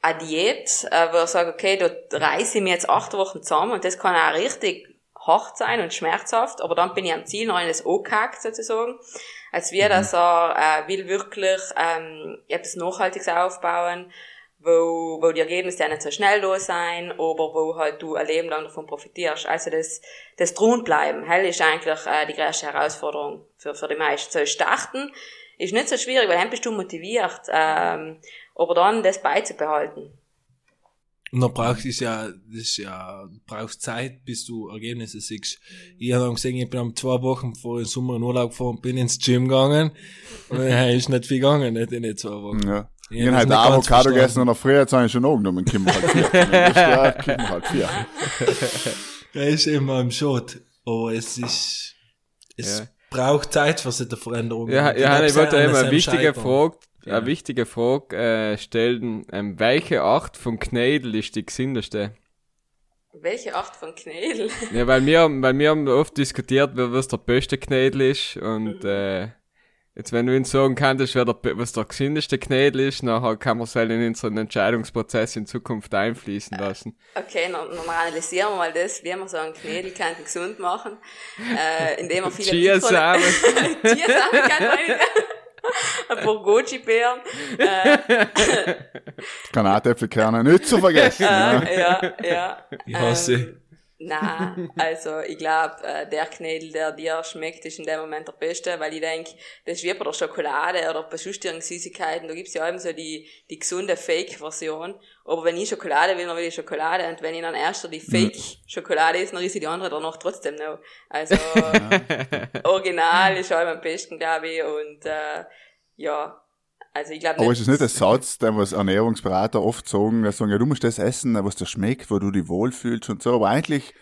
S2: eine Diät, äh, wo er sagt, okay, da reiße ich mir jetzt acht Wochen zusammen und das kann auch richtig hart sein und schmerzhaft, aber dann bin ich am Ziel noch in das angehakt sozusagen, als wir, dass er äh, will wirklich ähm, etwas Nachhaltiges aufbauen, wo, wo die Ergebnisse ja nicht so schnell da sein, aber wo halt du ein Leben lang davon profitierst. Also das, das Drohenbleiben, hell ist eigentlich äh, die größte Herausforderung für, für die meisten. So starten ist nicht so schwierig, weil dann bist du motiviert, ähm, aber dann das beizubehalten.
S1: Und dann brauchst du ja, das ist ja, du brauchst Zeit, bis du Ergebnisse siehst. Ich habe dann gesehen, ich bin am zwei Wochen vor dem Sommer in Urlaub gefahren, bin ins Gym gegangen. Und dann ist nicht viel gegangen, nicht in den zwei Wochen.
S3: Ja.
S1: Ich
S3: Ich
S1: hab
S3: habe halt Avocado gegessen und auf früher jetzt habe ich schon angenommen, wir halt vier. [laughs] Wir halt vier. [laughs]
S1: Er ist immer im Schott. Aber es ist, es
S4: Ja.
S1: braucht Zeit für solche Veränderungen.
S4: Ja,
S1: Und
S4: ja, ich wollte immer eine wichtige. Frage,
S1: Ja.
S4: eine wichtige Frage äh, stellen. Ähm, welche Art von Knädel ist die gesündeste?
S2: Welche Art von Knädel?
S4: Ja, weil wir, weil wir haben oft diskutiert, wer was der beste Knädel ist und [laughs] äh, jetzt wenn du uns sagen kannst, wer der, was der gesündeste Knädel ist, nachher kann man es halt in unseren Entscheidungsprozess in Zukunft einfließen lassen.
S2: Okay, dann, dann analysieren wir mal das, wie man so einen Knädel kann gesund machen, äh, indem man viele
S4: Chiasamen.
S2: Chiasamen kann man nicht. Ein paar Goji-Beeren. Äh, [laughs]
S3: Granatäpfelkerne nicht zu vergessen. [laughs] ja.
S2: äh, ja, ja.
S1: Ich hasse.
S2: Ähm, na, also ich glaube, äh, der Knädel, der dir schmeckt, ist in dem Moment der beste, weil ich denk, das ist wie bei der Schokolade oder bei sonstigen Süßigkeiten, da gibt's ja eben so die, die gesunde Fake-Version. Aber wenn ich Schokolade will, dann will ich Schokolade. Und wenn ich dann erst die Fake-Schokolade esse, dann ich die andere danach trotzdem noch. Also [laughs] Original ist allem am besten, glaube ich, und äh, ja, also ich glaube
S3: Aber ist es nicht ein Satz, den was Ernährungsberater oft sagen, dass sagen, ja, du musst das essen, was dir schmeckt, wo du dich wohlfühlst und so, aber eigentlich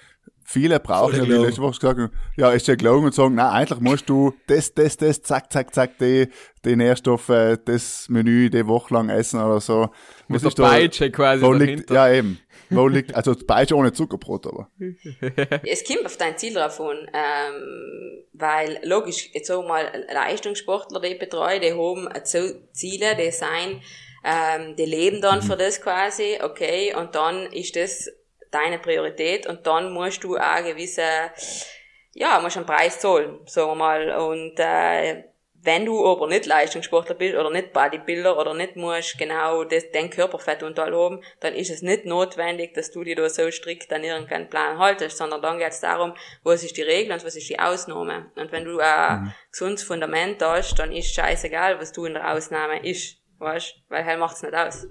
S3: viele brauchen ja, wie letzte Woche gesagt, ja, ist ja gelogen und sagen, nein, eigentlich musst du das, das, das, zack, zack, zack, die, die Nährstoffe, das Menü, die Woche lang essen oder so.
S4: Mit
S3: Was
S4: der
S3: ist da-
S4: Peitsche quasi
S3: liegt,
S4: dahinter.
S3: ja eben. Wo liegt, also Peitsche ohne Zuckerbrot, aber. [laughs]
S2: Es kommt auf dein Ziel drauf an, ähm, weil logisch, jetzt sagen wir mal, Leistungssportler, die ich betreue, die haben Ziele, die sein, ähm, die leben dann für das quasi, okay, und dann ist das deine Priorität und dann musst du auch gewisse, ja, musst einen Preis zahlen, sagen wir mal, und äh, wenn du aber nicht Leistungssportler bist oder nicht Bodybuilder oder nicht musst genau das, den Körperfettanteil haben, dann ist es nicht notwendig, dass du dir da so strikt an irgendeinen Plan haltest, sondern dann geht es darum, was ist die Regel und was ist die Ausnahme. Und wenn du ein gesundes Fundament hast, dann ist scheißegal, was du in der Ausnahme ist, weißt, weil hell macht's nicht aus.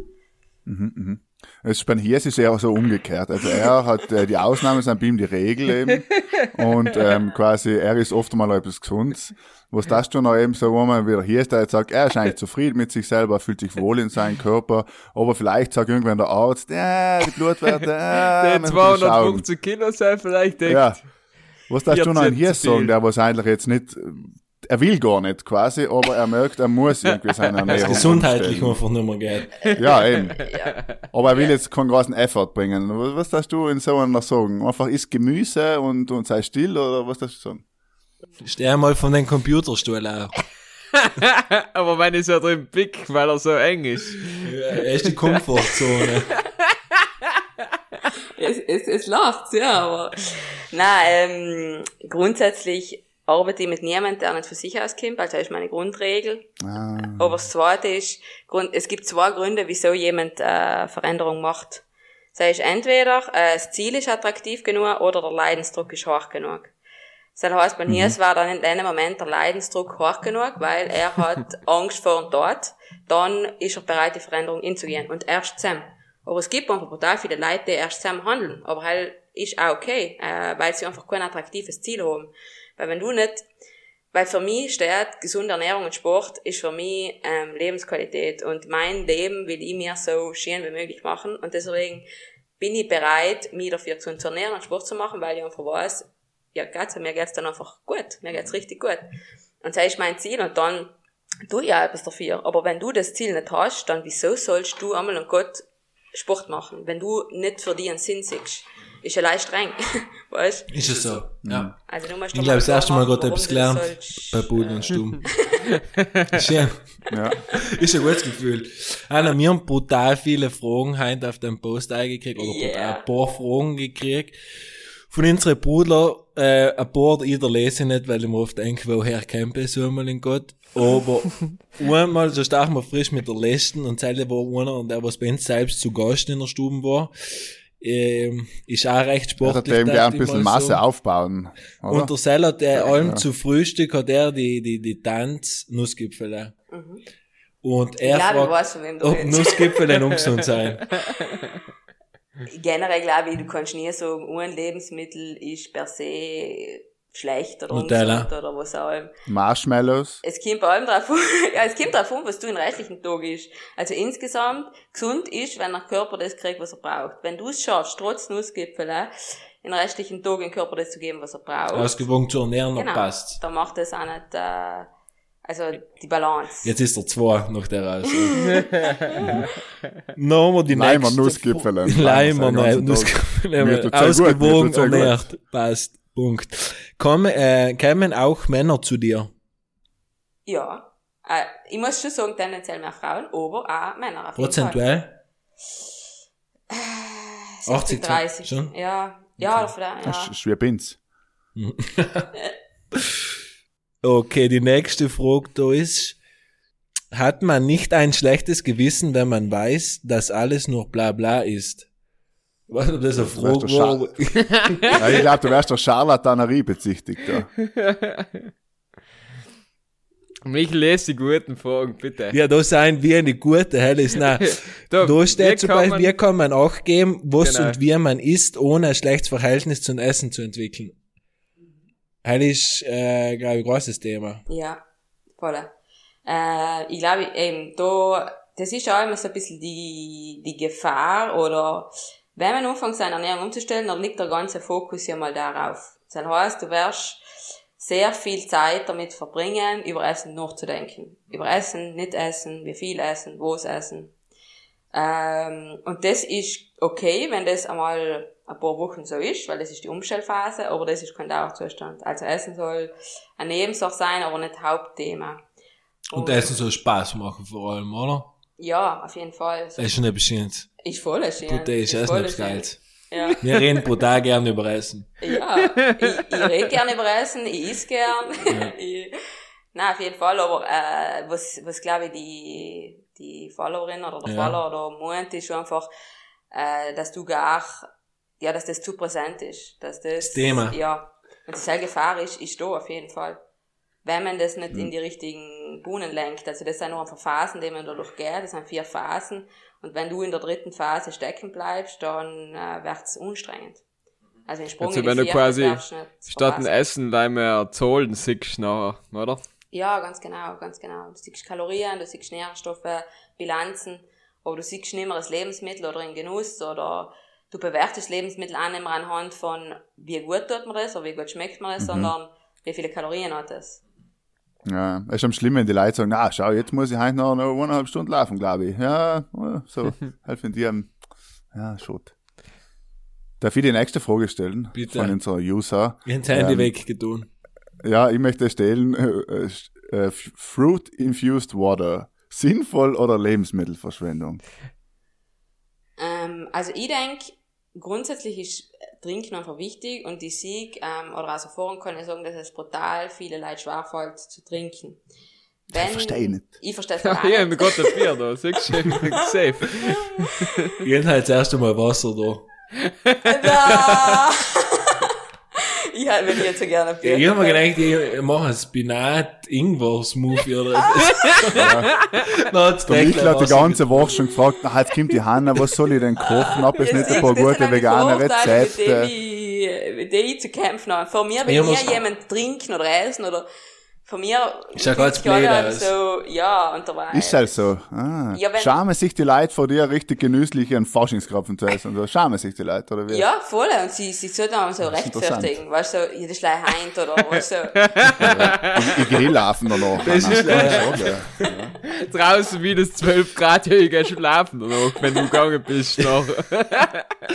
S3: Es ist bei Hirs ist eher so umgekehrt. Also er hat, äh, die Ausnahmen sind bei ihm die Regel eben. Und ähm, quasi, er ist oft mal etwas Gesundes. Was das du noch eben so, wo man wieder hier ist, der jetzt sagt, er ist eigentlich zufrieden mit sich selber, fühlt sich wohl in seinem Körper, aber vielleicht sagt irgendwann der Arzt, ja, die Blutwerte, ja,
S4: Der 250 Kilo sein vielleicht denkt,
S3: Ja. Was darfst du noch
S4: 14
S3: an hier sagen, der was eigentlich jetzt nicht, er will gar nicht quasi, aber er merkt, er muss irgendwie seine Ernährung
S1: Gesundheitlich
S3: umstellen.
S1: einfach nicht mehr geht.
S3: Ja, eben. Aber er will jetzt keinen großen Effort bringen. Was, was darfst du in so einer sagen? Einfach isst Gemüse und, und sei still oder was darfst du sagen?
S1: Steh mal von den Computerstuhl auf. [laughs]
S4: aber wenn ich so drin pick, weil er so eng ist.
S1: Ja, Er ist die Komfortzone. [laughs]
S2: es, es, es läuft's, ja, aber, na, ähm, grundsätzlich arbeite ich mit niemandem, der nicht von sich auskommt, also das ist meine Grundregel.
S3: Ah,
S2: Aber das zweite ist, es gibt zwei Gründe, wieso jemand äh, Veränderung macht. Das heißt, entweder äh, das Ziel ist attraktiv genug oder der Leidensdruck ist hoch genug. Das heißt, bei Nils war dann in dem Moment der Leidensdruck hoch genug, weil er hat [laughs] Angst vor dem Tod. Dann ist er bereit, die Veränderung inzugehen. Und erst dann. Aber es gibt einfach brutal viele Leute, die erst zusammen handeln. Aber halt ist auch okay, äh, weil sie einfach kein attraktives Ziel haben. Weil wenn du nicht, weil für mich steht gesunde Ernährung und Sport ist für mich ähm, Lebensqualität und mein Leben will ich mir so schön wie möglich machen und deswegen bin ich bereit, mich dafür zu ernähren und Sport zu machen, weil ich einfach weiß, ja, geht's, mir geht's dann einfach gut, mir geht's richtig gut. Und das ist mein Ziel und dann tu ich auch etwas dafür. Aber wenn du das Ziel nicht hast, dann wieso sollst du einmal und Gott Sport machen, wenn du nicht für dich einen Sinn siehst? Ist ja leicht streng, [laughs] weißt
S1: Ist es so, ja.
S2: Also du musst
S1: Ich glaube, das erste Mal gerade etwas gelernt bei Boden und Stumm. [laughs] Schön.
S3: Ja. [laughs]
S1: Ist ein gutes Gefühl. Anna, wir haben brutal viele Fragen heute auf den Post eingekriegt, oder
S2: Yeah.
S1: ein paar Fragen gekriegt. Von unseren Brudler, äh, ein paar, jeder lese ich nicht, weil ich mir oft denke, woher kommt es so einmal in Gott. Aber einmal, so starten wir frisch mit der letzten, und Zeile war einer, der was bei uns selbst zu Gast in der Stube war, ähm, ist auch recht
S3: Er
S1: sportlich.
S3: hat eben
S1: dachte
S3: gern ein
S1: ich
S3: bisschen
S1: so.
S3: Masse aufbauen. Oder?
S1: Und der Seller, der allem zu Frühstück hat er die, die, die Tanz-Nussgipfel. Und er
S2: Ich glaube, ich
S1: fragt,
S2: weiß, wem du
S1: ob. Nussgipfel ungesund [laughs] sein.
S2: Generell glaube ich, du kannst nie sagen, ein Lebensmittel ist per se schlecht
S1: Nutella.
S2: ungesund oder was auch immer.
S3: Marshmallows.
S2: Es kommt bei allem drauf an, [laughs] ja, es kommt drauf an, was du in restlichen Tag isst. Also insgesamt, gesund ist, wenn der Körper das kriegt, was er braucht. Wenn du es schaffst, trotz Nussgipfel, äh, in restlichen Tag dem Körper das zu geben, was er braucht.
S1: Ausgewogen zu ernähren,
S2: genau.
S1: passt.
S2: Dann macht das auch nicht, äh, also die Balance.
S1: Jetzt ist er zwei nach der raus. [laughs] Noch wir die
S3: Leimer
S1: nächste.
S3: Nussgipfel.
S1: Leimer [laughs]
S3: Den
S1: Nussgipfel. Ausgewogen ernährt. Passt. Punkt. Kommen, äh, kommen auch Männer zu dir?
S2: Ja. Äh, ich muss schon sagen, tendenziell mehr Frauen, aber auch Männer.
S1: Prozentuell?
S2: 60,
S1: 80,
S2: 30.
S1: schon?
S2: Ja. Ja, oder vielleicht,
S3: Das
S2: ja.
S3: ist wie Binz. [laughs]
S1: Okay, die nächste Frage da ist, hat man nicht ein schlechtes Gewissen, wenn man weiß, dass alles nur bla bla ist? Was ob das eine Frage
S3: du,
S1: war? [laughs]
S3: Ja, ich glaube, du wärst der Charlatanerie bezichtigt. Da. [laughs]
S4: Mich lese die guten Fragen, bitte.
S1: Ja, da sein wie eine gute Helles. Nein, [laughs]
S4: Da,
S1: da steht zum Beispiel,
S4: man-
S1: wie kann man auch geben, was
S4: Genau.
S1: und wie man isst, ohne ein schlechtes Verhältnis zum Essen zu entwickeln. Hell ist, äh, glaube ich, ein großes Thema.
S2: Ja, voll. Äh, ich glaube, eben, da, das ist auch immer so ein bisschen die, die Gefahr, oder, wenn man anfängt, seine Ernährung umzustellen, dann liegt der ganze Fokus ja mal darauf. Das heißt, du wirst sehr viel Zeit damit verbringen, über Essen nachzudenken. Über Essen, nicht essen, wie viel essen, wo es essen. Ähm, und das ist okay, wenn das einmal ein paar Wochen so ist, weil das ist die Umstellphase, aber das ist kein Dauerzustand. Also Essen soll eine Nebensache sein, aber nicht Hauptthema.
S1: Und Essen soll Spaß machen vor allem, oder?
S2: Ja, auf jeden Fall.
S1: Das ist schon etwas Schönes.
S2: Ist voll schön.
S1: Das ist Essen
S2: voll
S1: etwas. Geiles.
S2: Ja,
S1: Wir reden brutal gerne über Essen.
S2: ja. ich, ich rede gerne über Essen, ich esse gern. [laughs] ich, nein, auf jeden Fall, aber äh, was, was glaube ich die, die Followerin oder der
S1: Ja.
S2: Follower oder meint, ist schon einfach, äh, dass du gar, ja, dass das zu präsent ist. Dass das,
S1: Das Thema.
S2: Ja. Und diese Gefahr ist, ist da auf jeden Fall. Wenn man das nicht
S1: Mhm.
S2: in die richtigen Buhnen lenkt. Also das sind nur einfach Phasen, die man dadurch geht. Das sind vier Phasen. Und wenn du in der dritten Phase stecken bleibst, dann äh, wird's anstrengend. Also den Sprung
S4: Also
S2: in die
S4: wenn du quasi
S2: du
S4: Statt ein. Essen, da mehr Zahlen siehst nachher, oder?
S2: Ja, ganz genau, ganz genau. Du siehst Kalorien, du siehst Nährstoffe, Bilanzen, aber du siehst nicht mehr das Lebensmittel oder den Genuss oder du bewertest Lebensmittel auch nicht mehr anhand von, wie gut tut man das oder wie gut schmeckt man das,
S3: Mhm.
S2: sondern wie viele Kalorien hat es.
S3: Ja, es ist am schlimm, wenn die Leute sagen, na, schau, jetzt muss ich heute noch eine eineinhalb Stunden laufen, glaube ich. Ja, so, [laughs] helfen die am, ja, Schott. Darf ich die nächste Frage stellen?
S1: Bitte.
S3: Von unserer User.
S1: Das Handy
S3: Ähm,
S1: weggetun.
S3: Ja, ich möchte stellen, äh, äh, Fruit-Infused Water. Sinnvoll oder Lebensmittelverschwendung?
S2: Ähm, also ich denke, grundsätzlich ist Trinken einfach wichtig und ich sehe, ähm, oder aus Erfahrung kann ich sagen, dass es brutal viele Leute schwerfällt zu trinken. Wenn,
S3: Ich verstehe nicht.
S2: Ich verstehe es
S4: Ja,
S2: nicht.
S4: mir geht ein Bier da, siehst [laughs] du, safe. [laughs]
S1: Ich habe halt das erste Mal Wasser da.
S2: Da. Ich ich halt, wenn ich jetzt so gerne
S1: Ja,
S2: Bier.
S1: ich hab mir gedacht, ich mache einen Spinat-Ingwer-Smoothie oder etwas. [laughs] Na, jetzt
S3: Der Michel hat die ganze Woche schon gefragt, na, jetzt kommt die Hanna, was soll ich denn kochen? Hab jetzt nicht ein paar gute vegane
S2: Mit
S3: Rezepte?
S2: mit denen ich zu kämpfen habe. Vor mir, wenn
S1: muss-
S2: jemand trinken oder essen oder von mir,
S1: Ist ja ganz blöd
S2: so, ja, und dabei.
S3: Ist halt so. Ah.
S2: Ja, wenn-
S3: Schauen sich die Leute vor dir richtig genüsslich einen Faschingskrapfen zu essen. So. Schauen sich die Leute, oder wie?
S2: Ja, voll. Und sie, sie sollten auch so rechtfertigen. Weißt du, so, ja, ist gleich heint oder [laughs] was so.
S3: Ich, ich Grillhafen danach. Das
S1: ist [laughs]
S4: Draußen wie das 12 Grad, ja, ich geh schlafen danach, wenn du gegangen bist noch.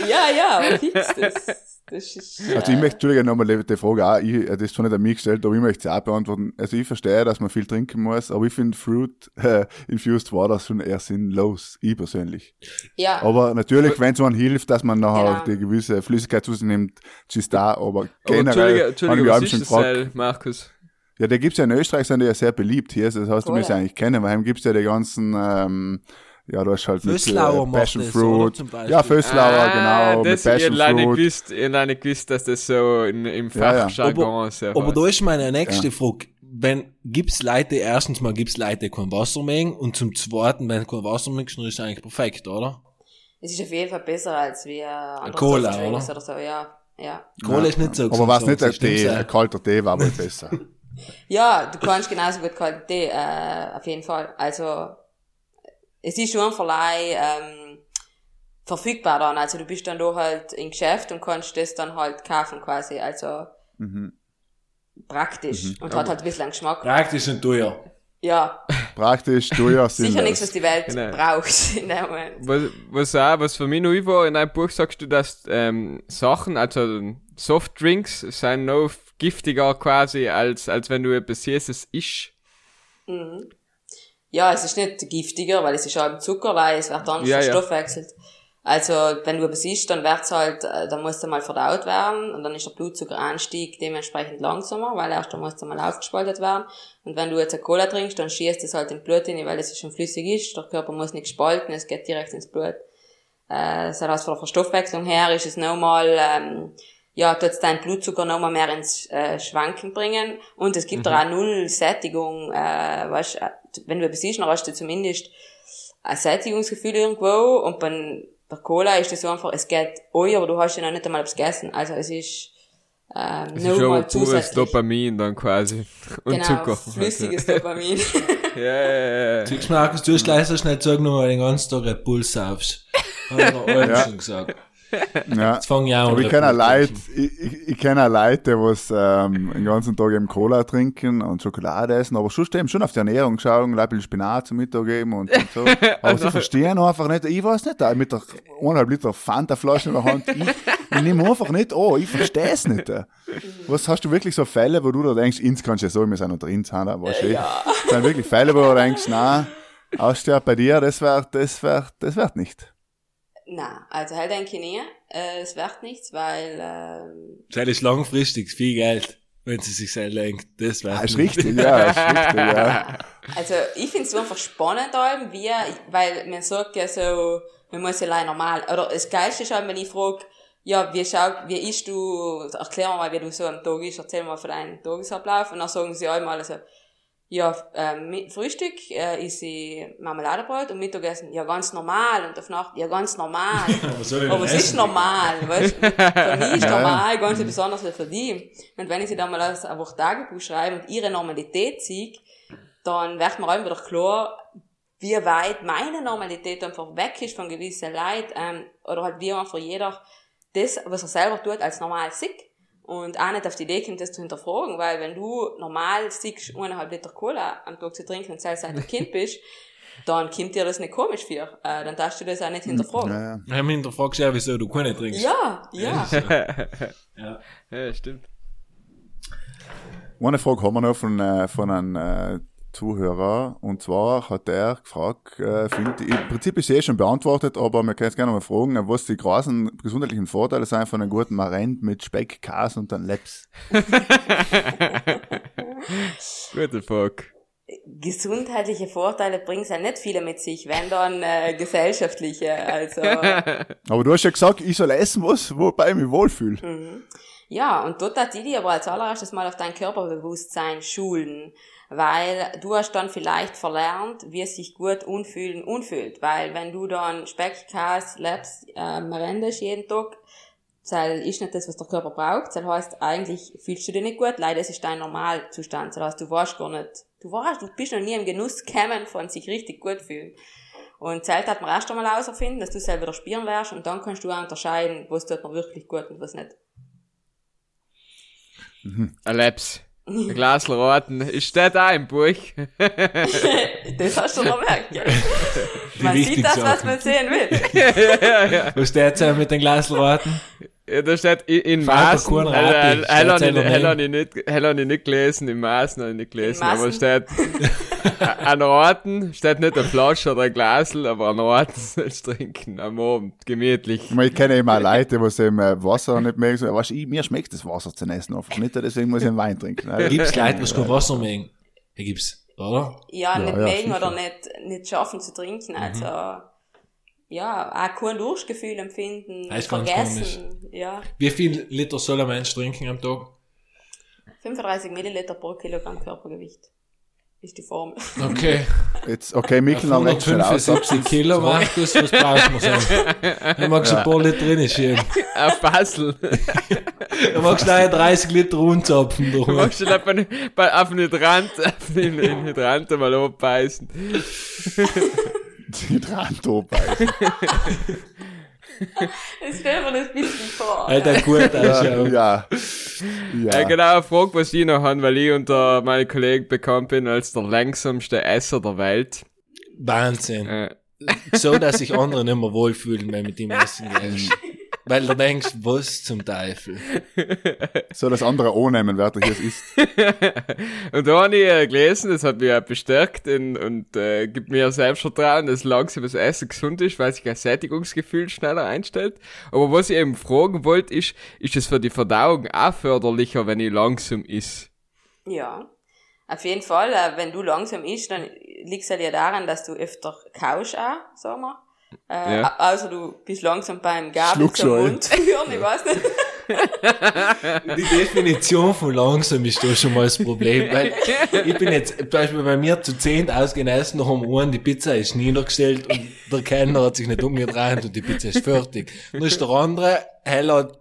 S2: ja, ja, aber fix das. Das ist,
S3: Also ich möchte, Entschuldigung, nochmal die Frage auch, ich, das ist zwar nicht an mich gestellt, aber ich möchte sie auch beantworten. Also ich verstehe, dass man viel trinken muss, aber ich finde Fruit äh, [laughs] Infused Water schon eher sinnlos, ich persönlich.
S2: ja.
S3: Aber natürlich, wenn es einem hilft, dass man nachher
S2: Genau.
S3: die gewisse Flüssigkeit zu sich nimmt, ist da, aber
S4: Aber
S3: generell
S4: Entschuldigung,
S3: ich
S4: Entschuldigung,
S3: mich
S4: was
S3: schon
S4: ist das, äh, Markus?
S3: Ja, der gibt's ja in Österreich, sind die ja sehr beliebt hier, das heißt, du
S2: Voll,
S3: musst
S2: ja.
S3: eigentlich kennen, weil heim gibt's ja die ganzen, ähm, ja, du hast halt mit
S1: Fösslauer
S3: äh, Passion
S1: das,
S3: Fruit.
S1: zum Beispiel?
S3: Ja, genau, mit
S4: Ah, das, ich
S3: Passion
S4: leider
S3: Fruit.
S4: gewusst, ich hab leider gewusst, dass das so in, im
S3: Ja, ja.
S4: Fachjargon so
S1: Aber
S4: heißt.
S1: da ist meine nächste Frage. Wenn, gibt's Leute, erstens mal gibt's Leute, die kein Wasser mögen und zum zweiten, wenn du kein Wasser dann ist es eigentlich perfekt, oder?
S2: Es ist auf jeden Fall besser als wie andere
S1: Cola, oder?
S2: oder so, ja. Ja.
S1: Kohle ist nicht so
S3: Aber was
S1: gesund,
S3: nicht, ein Tee, ein kalter Tee war wohl [laughs] besser.
S2: Ja, du kannst genauso gut kalten Tee, äh, auf jeden Fall. Also, es ist schon Verleih, ähm, verfügbar dann. Also du bist dann da halt im Geschäft und kannst das dann halt kaufen quasi. Also,
S3: Mhm.
S2: praktisch. Und hat halt ein bisschen einen Geschmack.
S1: Praktisch und teuer.
S2: Ja, [laughs]
S3: Praktisch, du ja,
S2: sicher nichts, was die Welt
S4: Genau.
S2: braucht [laughs] in dem Moment.
S4: Was, was auch, was für mich neu war, in einem Buch sagst du, dass ähm, Sachen, also Softdrinks, sind noch giftiger quasi, als, als wenn du etwas siehst, es ist.
S2: Mhm. Ja, es ist nicht giftiger, weil es ist halt Zucker, weil es wird anders
S4: Ja, ja.
S2: verstoffwechselt. Also, wenn du etwas isst, dann wird's halt, äh, dann muss es mal verdaut werden und dann ist der Blutzuckeranstieg dementsprechend langsamer, weil erst dann muss es mal aufgespaltet werden. Und wenn du jetzt eine Cola trinkst, dann schießt es halt im Blut rein, weil es schon flüssig ist. Der Körper muss nicht spalten, es geht direkt ins Blut. Äh, das heißt, von der Verstoffwechslung her ist es nochmal, ähm, ja, tut deinen Blutzucker nochmal mehr ins äh, Schwanken bringen. Und es gibt da auch null Sättigung, äh, weißt, äh, wenn du etwas isst, dann hast du zumindest ein Sättigungsgefühl irgendwo und bei der Cola ist das so einfach, es geht oi, aber du hast ja noch nicht einmal etwas gegessen. Also es ist ähm,
S4: Es ist schon pures
S2: zusätzlich.
S4: Dopamin dann quasi. [laughs] Und
S2: genau,
S4: Zucker.
S2: flüssiges [laughs] Dopamin.
S4: Ja, ja, ja.
S1: Du, Markus, du hast gleich so schnell gesagt, nur weil du den ganzen Tag Red Bull saufst. Hab ich mir allen
S3: Ja.
S1: schon gesagt. [laughs]
S3: Ja.
S1: Jetzt fange ich auch an.
S3: Ich kenne Leute, ich, ich, ich kenne Leute, die was, ähm, den ganzen Tag eben Cola trinken und Schokolade essen, aber sonst eben schon auf die Ernährung schauen, ein bisschen Spinat zum Mittag geben und, und so. [laughs] Aber sie verstehen einfach nicht, ich weiß nicht, mit der eineinhalb Liter Fanta-Flasche in der Hand, ich, ich nehme einfach nicht an, ich verstehe es nicht. Was hast du wirklich so Fälle, wo du da denkst, ins kannst du ja so, wir sind noch drin, sind, aber schön. Ja. Sind wirklich Fälle, wo du denkst, na, Aussterb bei dir, das wird, das wird, das wird nicht.
S2: Na, also halt denke ich nicht. Äh, es wird nichts, weil ähm,
S1: Das ist langfristig viel Geld, wenn sie sich selber denkt. Das wäre
S3: Ja, ist richtig, ja, ist [laughs] richtig, ja.
S2: Also ich finde es einfach spannend, allem, wie, weil man sagt ja so, man muss ja leider normal, oder das Geilste ist halt, wenn ich frage, ja, wie schaut, wie isst du, erklär mal, wie du so am Tag isst, erzähl mal von deinem Tagesablauf, und dann sagen sie einmal also, ja, ähm, mit Frühstück äh, ist sie Marmeladebrot und Mittagessen, ja, ganz normal, und auf Nacht, ja, ganz normal. [laughs] Aber es ist normal, weißt? Für mich ist
S3: Ja, [laughs] ja.
S2: normal ganz anderes als für die. Und wenn ich sie dann mal aus ein Woche Tagebuch schreibe und ihre Normalität sehe, dann wird mir auch wieder klar, wie weit meine Normalität einfach weg ist von gewissen Leuten, ähm, oder halt wie einfach jeder das, was er selber tut, als normal sieht. Und auch nicht auf die Idee kommt, das zu hinterfragen, weil wenn du normal siehst, eineinhalb Liter Cola am Tag zu trinken und selbst seit du Kind bist, [laughs] dann kommt dir das nicht komisch vor. Äh, dann darfst du das auch nicht hinterfragen.
S3: ja, ja.
S1: Hinterfragt, ja, wieso du keine trinkst.
S2: Ja, ja.
S1: ja. [laughs]
S4: Ja, stimmt.
S3: Eine Frage haben wir noch von, äh, von einem äh, Zuhörer. Und zwar hat er gefragt, äh, find, im Prinzip ist eh schon beantwortet, aber wir können jetzt gerne mal fragen, äh, was die großen gesundheitlichen Vorteile sind von einem guten Marend mit Speck, Käse und dann Leps. [laughs]
S4: Gute Frage.
S2: gesundheitliche Vorteile bringt ja nicht viele mit sich, wenn dann äh, gesellschaftliche. Also [laughs]
S3: Aber du hast ja gesagt, ich soll essen, was, wobei ich mich wohlfühle.
S2: ja, und dort hat die dir aber als allererstes mal auf dein Körperbewusstsein schulen. Weil du hast dann vielleicht verlernt, wie es sich gut unfühlen unfühlt. Weil wenn du dann Speck, Käse, Labs, äh, rendest jeden Tag, das ist nicht das, was der Körper braucht. Das heißt, eigentlich fühlst du dich nicht gut. Leider, ist dein Normalzustand. Das heißt, du weißt gar nicht, du weißt, du bist noch nie im Genuss gekommen von sich richtig gut fühlen. Und Zelt hat man erst einmal herausfinden, dass du selber wieder spüren wirst und dann kannst du auch unterscheiden, was tut mir wirklich gut und was nicht. [laughs]
S4: Ein Labs. Ein Glas Roten. Ist das auch im Buch? [laughs]
S2: das hast du noch gemerkt, gell? Man sieht das, was
S1: Sachen.
S2: man sehen will. [laughs]
S1: Was steht jetzt mit den Glasraten?
S4: Ja, da steht in, in Maßen.
S1: Kuhn
S4: Hell
S1: Rati,
S4: hell- hell habe ich nicht, ich gelesen, in Maßen habe ich nicht gelesen, aber steht, an Roten steht nicht eine Flasche oder ein Glasl, aber an Roten [laughs] sollst du trinken am Abend, gemütlich.
S3: Ich, meine, ich kenne eben auch Leute, die eben äh, Wasser nicht mögen. So, weißt, ich, mir schmeckt das Wasser zu essen einfach nicht, deswegen muss ich einen Wein trinken. Also,
S1: Gibt's Leute, was kein Wasser mögen? Ja, gibt's, oder?
S2: Ja, nicht
S3: ja,
S2: mögen oder nicht, nicht schaffen zu trinken. Also, ja, auch kein Durchgefühl empfinden,
S1: Das ist
S2: vergessen. Ja,
S1: Wie viel Liter soll ein Mensch trinken am Tag?
S2: 35 Milliliter pro Kilogramm Körpergewicht ist die Formel.
S1: Okay. [laughs]
S3: Jetzt, okay, Mikkel, dann weg schnell aus.
S1: 175 Kilo macht das, was braucht man so? Dann magst du ein paar Liter drin schön.
S4: Auf [laughs] Basel.
S1: Dann magst du gleich 30 Liter rundzapfen.
S4: Du
S1: durch.
S4: magst du auf einen, bei- auf einen Hydrant, auf den den Hydrant mal abbeißen. [laughs]
S3: Dran beißen.
S2: Das stell mir das bisschen vor.
S1: Alter, gut
S3: Ja,
S1: ausschauen.
S3: ja.
S4: Ja.
S3: ja.
S4: genau, eine Frage, was ich noch habe, weil ich unter meinen Kollegen bekannt bin als der langsamste Esser der Welt.
S1: Wahnsinn.
S4: Äh,
S1: So, dass sich andere nicht mehr wohlfühlen, wenn mit ihm essen gehst. [laughs] Weil du denkst, was zum Teufel? [laughs]
S3: So, das andere annehmen, wer da hier ist. [laughs]
S4: und da habe ich äh, gelesen, das hat mich auch bestärkt und, und äh, gibt mir Selbstvertrauen, dass langsames Essen gesund ist, weil sich ein Sättigungsgefühl schneller einstellt. Aber was ich eben fragen wollte, ist, ist es für die Verdauung auch förderlicher, wenn ich langsam is?
S2: Ja. Auf jeden Fall, äh, wenn du langsam isst, dann liegt es halt ja daran, dass du öfter kaust auch, sagen wir. Äh,
S4: Ja.
S2: Außer du bist langsam beim Gabel zum. Mund führen, [laughs] ich weiß nicht. [laughs]
S1: Die Definition von langsam ist da schon mal das Problem, weil ich bin jetzt, zum Beispiel bei mir zu zehn ausgenessen, nach um einen, die Pizza ist niedergestellt und der Kellner hat sich nicht umgedreht und die Pizza ist fertig. Dann ist der andere, hell hat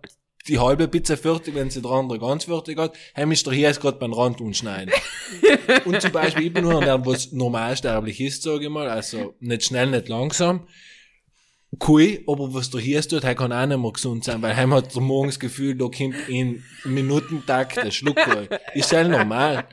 S1: die halbe Pizza fertig, wenn sie der andere ganz fertig hat, heim ist der hier gerade beim Rand umschneiden. Und zum Beispiel, ich bin nur der, was normalsterblich ist, sage ich mal, also nicht schnell, nicht langsam. Cool, aber was hier ist, tut, der kann auch nicht mehr gesund sein, weil heim hat der morgens das Gefühl, da kommt in Minutentakt der Schluckerl. Ist ja normal.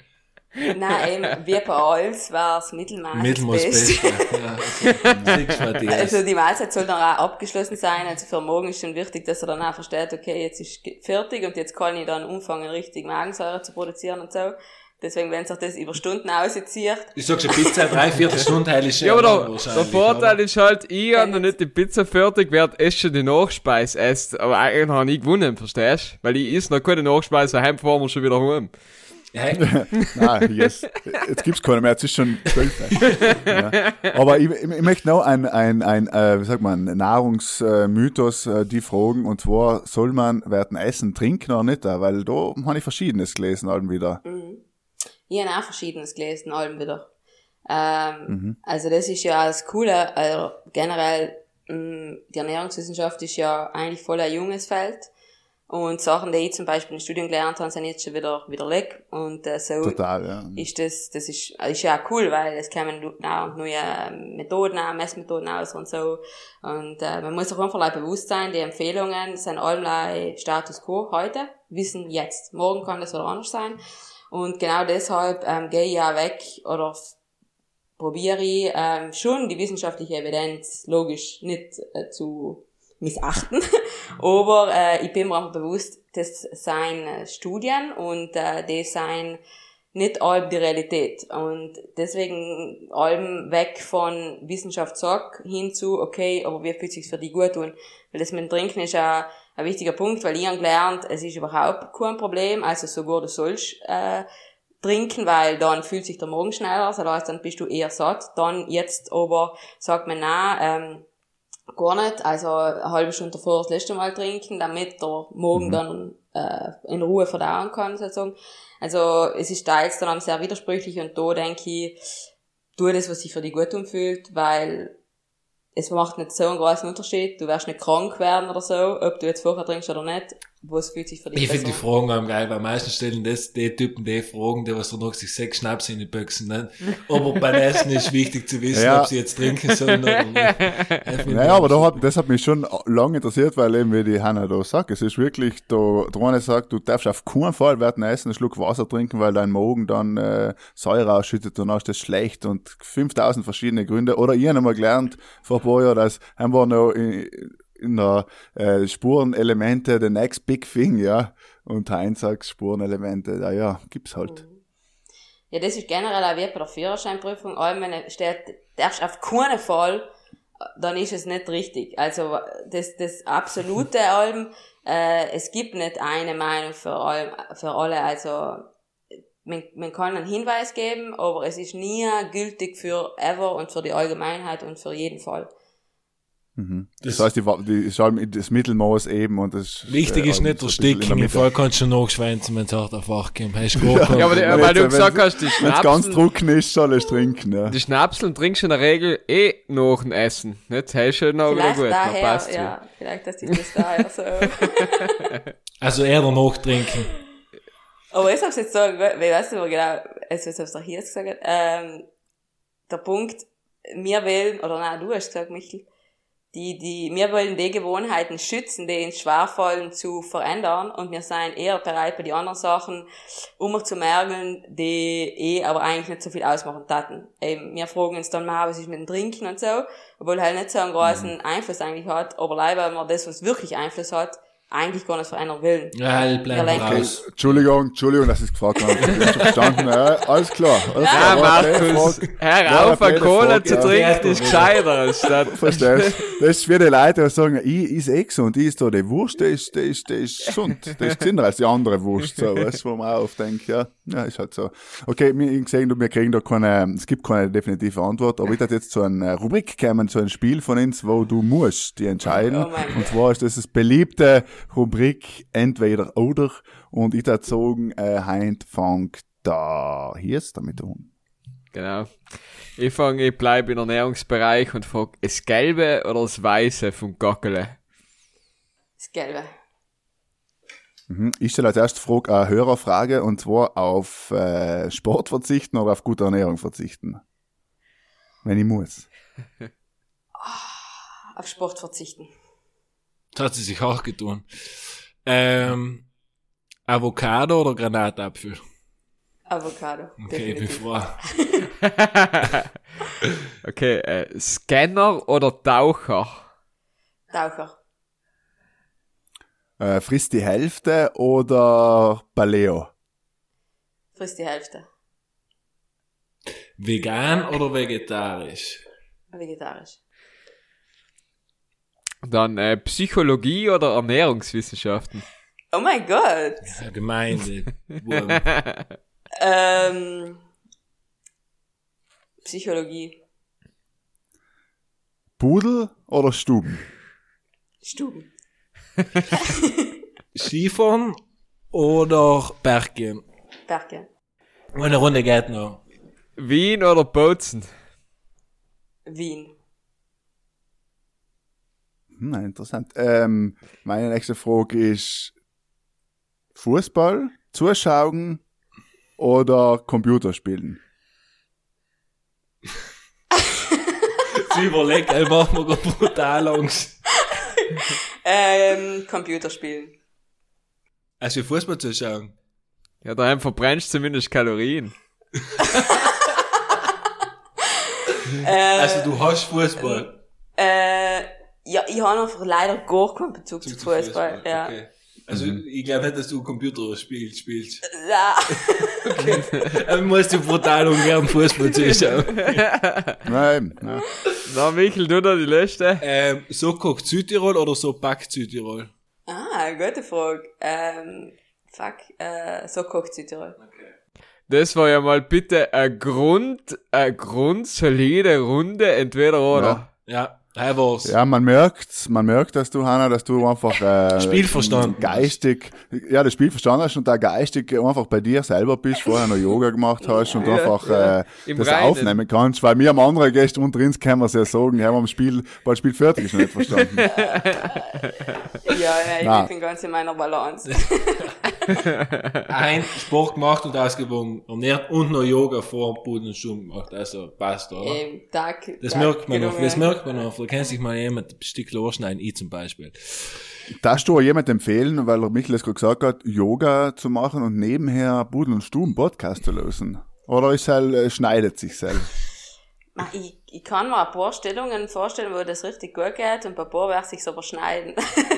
S2: Nein, eben, wie bei alles war es Mittelmaß.
S1: Mittelmaß.
S2: Beste.
S1: Ja, das.
S2: Also die Mahlzeit soll dann auch abgeschlossen sein. Also für morgen ist schon wichtig, dass er dann auch versteht, okay, jetzt ist fertig und jetzt kann ich dann anfangen, richtig Magensäure zu produzieren und so. Deswegen, wenn sich das über Stunden auszieht,
S1: Ich sag schon, Pizza, drei Viertelstunde heil ist
S4: Ja, aber der, der Vorteil
S1: oder?
S4: ist halt, ich habe noch nicht die Pizza fertig, werd erst schon die Nachspeise esst. Aber eigentlich habe ich gewonnen, verstehst du? Weil ich isse noch keine Nachspeise, heim fahren wir schon wieder heim.
S1: Hey, [laughs]
S3: Nein, yes. jetzt gibt's keine mehr, jetzt ist schon zwölf. ja. Aber ich, ich, ich möchte noch ein, ein, ein äh, wie sagt man, Nahrungsmythos äh, die fragen, und zwar, soll man werden Essen trinken oder nicht? Weil da habe ich Verschiedenes gelesen, halt wieder.
S2: Ich habe auch Verschiedenes gelesen, allem wieder. Ähm, Also das ist ja das Coole, also generell, mh, die Ernährungswissenschaft ist ja eigentlich voll ein junges Feld. Und Sachen, die ich zum Beispiel im Studium gelernt habe, sind jetzt schon wieder, wieder weg. Und äh, so
S3: Total, ja.
S2: ist das, das ist, ist ja auch cool, weil es kommen now neue Methoden, auch Messmethoden aus und so. Und äh, man muss sich einfach bewusst sein, die Empfehlungen sind allein Status Quo heute, wissen jetzt. Morgen kann das wieder anders sein. Und genau deshalb ähm, gehe ich ja weg oder probiere ich ähm, schon die wissenschaftliche Evidenz logisch nicht äh, zu missachten, [laughs] aber äh, ich bin mir einfach bewusst, das seien äh, Studien und äh, das seien nicht allem die Realität. Und deswegen allem weg von Wissenschaft sagt hin zu, okay, aber wie fühlt sich für die gut tun? Weil das mit dem Trinken ist ja ein wichtiger Punkt, weil ich habe gelernt, es ist überhaupt kein Problem, also sogar du sollst äh, trinken, weil dann fühlt sich der Magen schneller, das heißt, dann bist du eher satt. Dann jetzt aber sagt man, na, ähm, gar nicht, also eine halbe Stunde davor das letzte Mal trinken, damit der Magen dann äh, in Ruhe verdauen kann, sozusagen. Also es ist teils dann auch sehr widersprüchlich und da denke ich, tu das, was sich für dich gut umfühlt, weil es macht nicht so einen großen Unterschied. Du wirst nicht krank werden oder so, ob du jetzt vorher trinkst oder nicht. Was fühlt sich für dich
S1: Ich finde die Fragen am geil, weil meistens stellen das die Typen die Fragen, die was noch sich sechs Schnaps in die Büchsen ne? Aber bei Essen ist wichtig zu wissen,
S3: Ja.
S1: ob sie jetzt trinken sollen oder nicht. [laughs]
S3: Naja, aber da hat, das hat mich schon lange interessiert, weil eben, wie die Hanna da sagt, es ist wirklich, da, der eine sagt, du darfst auf keinen Fall während dem Essen einen Schluck Wasser trinken, weil dein Magen dann äh, Säure ausschüttet und dann ist das schlecht und 5000 verschiedene Gründe. Oder ich habe mal gelernt vor ein paar Jahren, dass haben wir noch in, in der äh, Spurenelemente the next big thing, ja. Und Heinz sagt Spurenelemente, ja, ja, gibt's halt.
S2: Ja, das ist generell auch wie bei der Führerscheinprüfung. Allem, wenn steht, darfst auf keinen Fall, dann ist es nicht richtig. Also, das, das absolute [laughs] allem, äh, es gibt nicht eine Meinung für, allem, für alle. Also, man, man kann einen Hinweis geben, aber es ist nie gültig für ever und für die Allgemeinheit und für jeden Fall.
S3: Das, heißt, die, die ist halt das Mittelmaß eben und das
S1: Wichtig
S3: äh,
S1: ist nicht
S3: so
S1: der Stick, im
S3: Mitte.
S1: Fall kannst du nachschwänzen, wenn es hart auf du [laughs] gar keinen-
S4: Ja, aber die,
S3: Wenn
S4: weil du
S3: jetzt-
S4: gesagt
S3: wenn-
S4: hast, die
S3: Wenn es ganz trocken ist, soll es trinken, ja.
S4: die Schnapseln trinkst du in der Regel eh nach dem Essen. Nicht? Das ist schon noch wieder
S2: Vielleicht
S4: gut, dann
S2: daher,
S4: passt
S2: ja, vielleicht, dass ich das daher so. [laughs]
S1: Also eher danach trinken.
S2: Aber ich hab's jetzt so, ich weiß nicht mehr genau, also was hab's doch hier gesagt, ähm, der Punkt, wir wollen, oder nein, du hast gesagt, Michel, die, die, wir wollen die Gewohnheiten schützen, die ins Schwerfallen zu verändern. Und wir sind eher bereit, bei die anderen Sachen umzumergeln, die eh aber eigentlich nicht so viel ausmachen taten. Eben, wir fragen uns dann mal, was ist mit dem Trinken und so, obwohl halt nicht so einen großen Einfluss eigentlich hat, aber leider, wenn man das, was wirklich Einfluss hat, eigentlich gar nicht verändern will.
S1: Ja, halt, bleib raus.
S3: Entschuldigung, Entschuldigung, dass ich es gefragt habe. Ich hab schon verstanden, ja, alles klar. Alles
S4: Ja,
S3: klar,
S4: Markus, hör auf, eine Cola zu
S3: ja.
S4: trinken, ist gescheiter statt.
S3: Verstehst Das ist wie die Leute, die sagen, ich is eh gesund, ich is da die Wurst, der ist, der ist, der ist gesund. Der ist gesünder als die andere Wurst, so, weißt du, wo man auch oft denkt, ja, ja, ist halt so. Okay, wir gesehen, wir kriegen da keine, es gibt keine definitive Antwort, aber ich hätte jetzt zu einer Rubrik kommen, zu einem Spiel von uns, wo du musst die entscheiden.
S2: Oh
S3: und zwar ist das das beliebte Rubrik entweder oder und ich hätte sagen, äh, Heint fängt da, hier ist damit um.
S4: Genau. Ich fange, ich bleibe im Ernährungsbereich und frage, das Gelbe oder das Weiße vom Gackele?
S2: Das Gelbe.
S3: Mhm. Ich stelle als erste Frage eine Hörerfrage und zwar auf äh, Sport verzichten oder auf gute Ernährung verzichten. Wenn ich muss.
S2: Auf Sport verzichten.
S1: Das hat sie sich auch getan. Ähm, Avocado oder Granatapfel?
S2: Avocado.
S1: Okay, ich bin
S2: definitiv.
S1: froh. [laughs]
S4: Okay, äh, Scanner oder Taucher?
S2: Taucher.
S3: Äh, frisst die Hälfte oder Paleo?
S2: Frisst die Hälfte.
S1: Vegan oder vegetarisch?
S2: Vegetarisch.
S4: Dann äh, Psychologie oder Ernährungswissenschaften?
S2: Oh mein Gott.
S1: Ja, Gemeinde. [laughs]
S2: Ähm, Psychologie.
S3: Pudel oder Stuben?
S2: Stuben. [laughs]
S1: Skifahren oder Berggehen?
S2: Berge.
S1: Eine Runde geht noch.
S4: Wien oder Bozen?
S2: Wien.
S3: Hm, interessant. Ähm, meine nächste Frage ist Fußball, Zuschauen oder Computerspielen? [laughs]
S1: Sie überlegt, ey, machen wir gerade brutal Angst.
S2: Ähm, Computerspielen.
S1: Also Fußball zu schauen.
S4: Ja, daheim verbrennst du zumindest Kalorien. [laughs]
S2: Äh,
S1: Also du hast Fußball.
S2: äh, ja, ich habe einfach leider gar keinen Bezug zu Fußball. Ja.
S1: Okay. Also ich glaube nicht, dass du Computer spielst. spielst.
S2: ja. [laughs]
S1: Aber [laughs] musst du brutal ungern Fußball zuschauen. [laughs]
S3: Nein, ja.
S4: Na, Michel, du da die letzte.
S1: ähm, so kocht Südtirol oder so backt Südtirol?
S2: Ah, gute Frage. Ähm, fuck, äh, so kocht Südtirol.
S4: das war ja mal bitte ein Grund, eine grundsolide Runde, entweder oder.
S3: Ja.
S1: Ja, er war's.
S3: Ja, man merkt, man merkt, dass du, Hanna, dass du einfach äh,
S1: Spiel verstanden
S3: geistig, ja, das Spiel verstanden hast und da geistig einfach bei dir selber bist, vorher noch Yoga gemacht hast und [laughs] einfach Äh,
S4: Im
S3: das
S4: Reinen.
S3: aufnehmen kannst, weil mir am anderen Gäste unter uns können wir es ja sagen, haben wir am Spiel, weil das Spiel fertig ist, noch nicht verstanden. [laughs]
S2: Ja, ja, ich
S3: Na.
S2: bin ganz in meiner Balance. [laughs]
S1: Ein Sport gemacht und ausgewogen ernährt und noch Yoga vor Boden und Stumm gemacht. Also passt, oder?
S2: Im Tag.
S1: Das
S2: Tag
S1: merkt man noch, das merkt man noch. Da kann sich mal jemand ein Stück losschneiden, ich zum Beispiel.
S3: Darfst du auch jemand empfehlen, weil der Michael es gerade gesagt hat, Yoga zu machen und nebenher Budel und Stumm Podcast zu lösen? Oder ist halt, äh, schneidet sich selbst?
S2: Ich, ich kann mir ein paar Stellungen vorstellen, wo das richtig gut geht und bei ein paar werde ich es aber schneiden.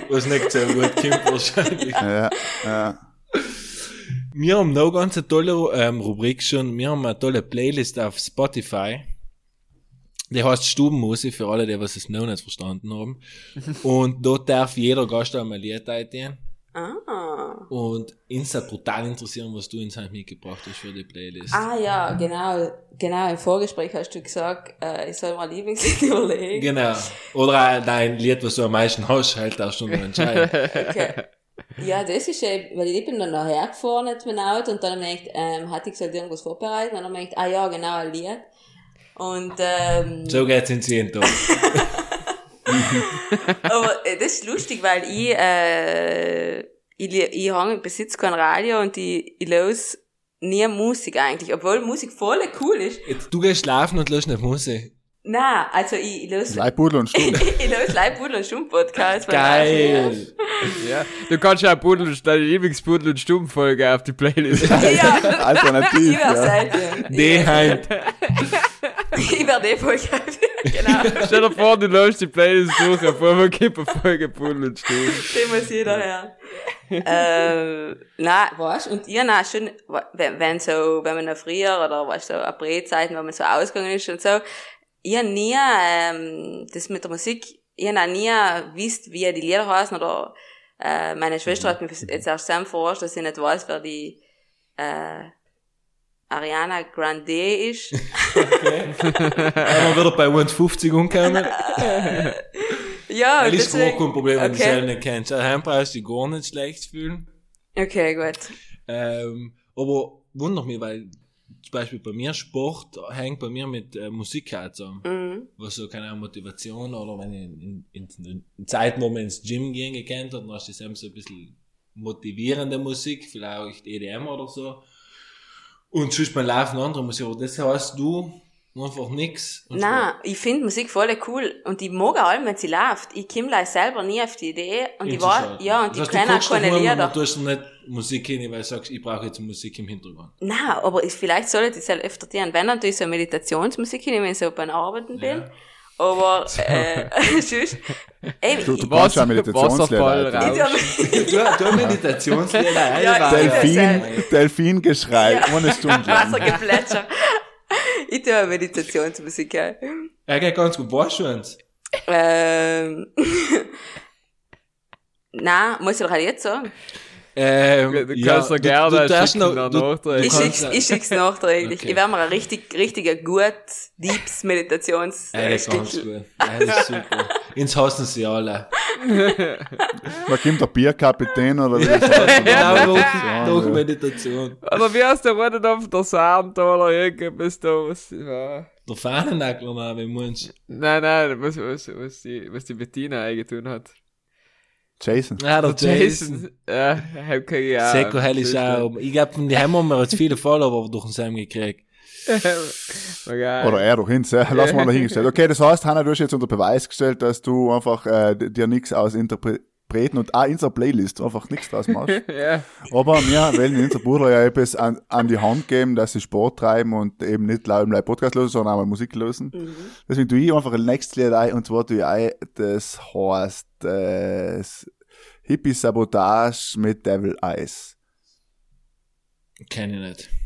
S1: Was nicht so gut kommt wahrscheinlich.
S3: Ja, ja. [laughs]
S1: Wir haben noch ganz eine tolle ähm, Rubrik schon. Wir haben eine tolle Playlist auf Spotify. Die heißt Stubenmusik für alle, die was es noch nicht verstanden haben. [laughs] Und dort darf jeder Gast einmal ein Lied eingehen.
S2: ah.
S1: Und uns hat brutal interessieren, was du uns heute mitgebracht hast für die Playlist.
S2: Ah ja, genau. Genau, im Vorgespräch hast du gesagt, äh, ich soll ein Lieblingslied [laughs] überlegen.
S1: Genau. Oder auch dein Lied, was du am meisten hast, halt du noch entscheiden.
S2: Okay. Ja, das ist eben, weil ich bin dann nachher gefahren mit meinem Auto und dann habe ich gedacht, ähm, hatte ich gesagt, irgendwas vorbereiten und dann habe ich gedacht, ah ja, genau, ein Lied. Und, ähm,
S1: So geht's ins jeden Tag.
S2: aber äh, das ist lustig, weil ich, äh, ich, ich ich besitze kein Radio und ich, ich los nie Musik eigentlich, obwohl Musik voll cool ist.
S1: Jetzt, du gehst schlafen und löst nicht Musik.
S2: Nein, also ich, ich los,
S3: Leibpudel und Stumm. [laughs]
S2: ich los Leibpudel und Stumm-Podcast. von
S1: Geil.
S4: Ja. Du kannst ja Pudel, deine Lieblingspudel und Stummfolge auf die Playlist.
S2: Ja,
S3: Alternativ, [laughs] [laughs]
S2: ich werde
S3: ja.
S1: Die halt.
S2: Ich werde eh voll geil. Genau.
S4: Stell dir vor, du läufst die Playlist durch, auf einmal gibt eine Folge Pudel und Stumm.
S2: Den muss jeder hören. ähm, na, weißt und ihr na schon, wenn, wenn so, wenn man noch früher oder weißt du, so April-Zeiten, wenn man so ausgegangen ist und so, ihr nie, ähm, das mit der Musik, ihr na nie wisst, wie die Lieder heißen oder, äh, meine Schwester hat mir jetzt erst sehr verarscht, dass ich nicht weiß, wer die, äh, Ariana Grande ist.
S1: Haben wir wieder bei 150 umgekommen.
S2: ja,
S1: Das ist
S2: deswegen-
S1: gar kein Problem, wenn du
S2: okay.
S1: selber nicht kennst. Daheim brauchst du dich gar nicht schlecht fühlen.
S2: Okay, gut.
S1: Ähm, aber wundert mich, weil zum Beispiel bei mir Sport hängt bei mir mit äh, Musik halt zusammen.
S2: Mhm.
S1: Was so keine Motivation oder wenn ich in, in, in, in Zeiten, wo man ins Gym gehen gekannt hat, dann hast du selbst so ein bisschen motivierende Musik, vielleicht EDM oder so. Und sonst beim Laufen andere Musik. Aber das heißt, du einfach nix. Und
S2: Nein, ich finde Musik voll cool und ich mag auch, wenn sie läuft. Ich komme gleich selber nie auf die Idee und ich war, ja, und
S1: das
S2: ich kenne auch keine Lieder.
S1: Du tust nicht Musik hin, weil du sagst, ich brauche jetzt Musik im Hintergrund.
S2: Nein, aber ich, vielleicht sollte ich es halt öfter tun. Wenn, dann tue ich so Meditationsmusik hin, wenn ich so beim Arbeiten bin. Aber, [laughs] äh, [laughs] sonst, ey,
S3: Du, du kannst [laughs] ja
S2: ich
S1: Du, du Meditationslieder,
S2: Ja,
S1: ja,
S3: Delfin, Delfingeschrei, ohne Stunde.
S2: Wassergeplätscher. Ich tue Meditationsmusik, ja.
S1: Er geht ganz gut, weißt du uns?
S2: Ähm, [laughs] Nein, muss ich doch halt jetzt sagen.
S1: Ähm,
S4: Du kannst doch gerne
S1: du darfst
S4: schicken
S1: noch, du,
S4: nachträglich.
S2: Ich schick's, ich schick's nachträglich.
S1: Okay.
S2: Ich werde mir ein richtig, richtiger gut Deeps Meditations
S1: Ja, das ist ganz gut. Ja, das ist super. Ins hassen sie alle.
S3: Da kommt der Bierkapitän oder wie [laughs] das heißt.
S1: Genau, durch,
S3: Ja,
S1: durch
S3: ja.
S1: Meditation.
S4: Oder wie heißt der Runde auf der Saarentaler irgendwas da, was, ja.
S1: Der Fahnennackler, mal, wenn man's.
S4: Nein, nein, was, was, was die, was die Bettina eingetun hat.
S3: Jason.
S1: Ja, der
S4: Der
S1: Jason.
S4: Jason, ja, hab keine ja.
S1: Seko hell ist auch. Ich glaub, von die haben wir jetzt viele Follower durch den Sam gekriegt. [laughs]
S4: Geil.
S3: Oder er doch hin, lass mal dahingestellt. Okay, das heißt, Hanna, du hast jetzt unter Beweis gestellt, dass du einfach äh, dir nichts aus Interpreten und auch in unserer Playlist einfach nichts draus machst. [laughs]
S4: ja.
S3: Aber wir wollen in unserer Bruder ja etwas an, an die Hand geben, dass sie Sport treiben und eben nicht laut im Podcast lösen, sondern auch mal Musik lösen. Deswegen tue ich einfach ein nächstes Lied ein, und zwar tue ich ein, das heißt äh, das Hippie Sabotage mit Devil Eyes.
S1: Kenn ich nicht.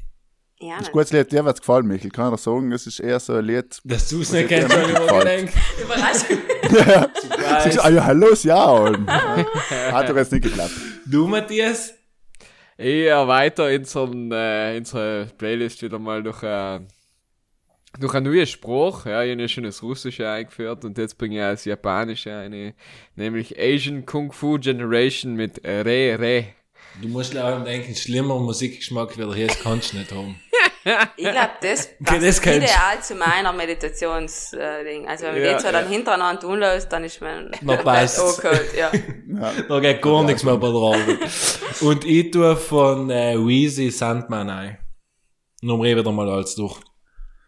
S2: Ja,
S3: Das ist ein gutes Lied, dir wird's gefallen, Michael. Kann ich sagen, es ist eher so ein Lied.
S1: Dass du es nicht kennst, hab ich mir gedacht.
S2: Überraschung.
S3: Sagt, ah ja, hallo, ja. [laughs] Hat doch jetzt nicht geklappt.
S1: Du, Matthias?
S4: Ich erweitere unseren, äh, unsere Playlist wieder mal durch, äh, durch einen neuen Spruch. Ja, ich habe ja schon das Russische eingeführt und jetzt bringe ich das Japanische eine, nämlich Asian Kung Fu Generation mit Re Re.
S1: Du musst auch denken, schlimmer Musikgeschmack wie der hier kannst du nicht haben. [laughs]
S2: Ich glaube, das
S1: Okay,
S2: passt
S1: das kennst-
S2: ideal zu meiner Meditationsding. Also wenn man
S4: Ja,
S2: die zwei dann hintereinander tun lässt, dann ist man
S1: Na, [laughs] passt's.
S2: oh gut, [laughs] ja.
S1: Da geht gar nichts mehr bei der Arbeit. Und ich tue von äh, Weezy Sandman ein. Wir wieder mal alles durch.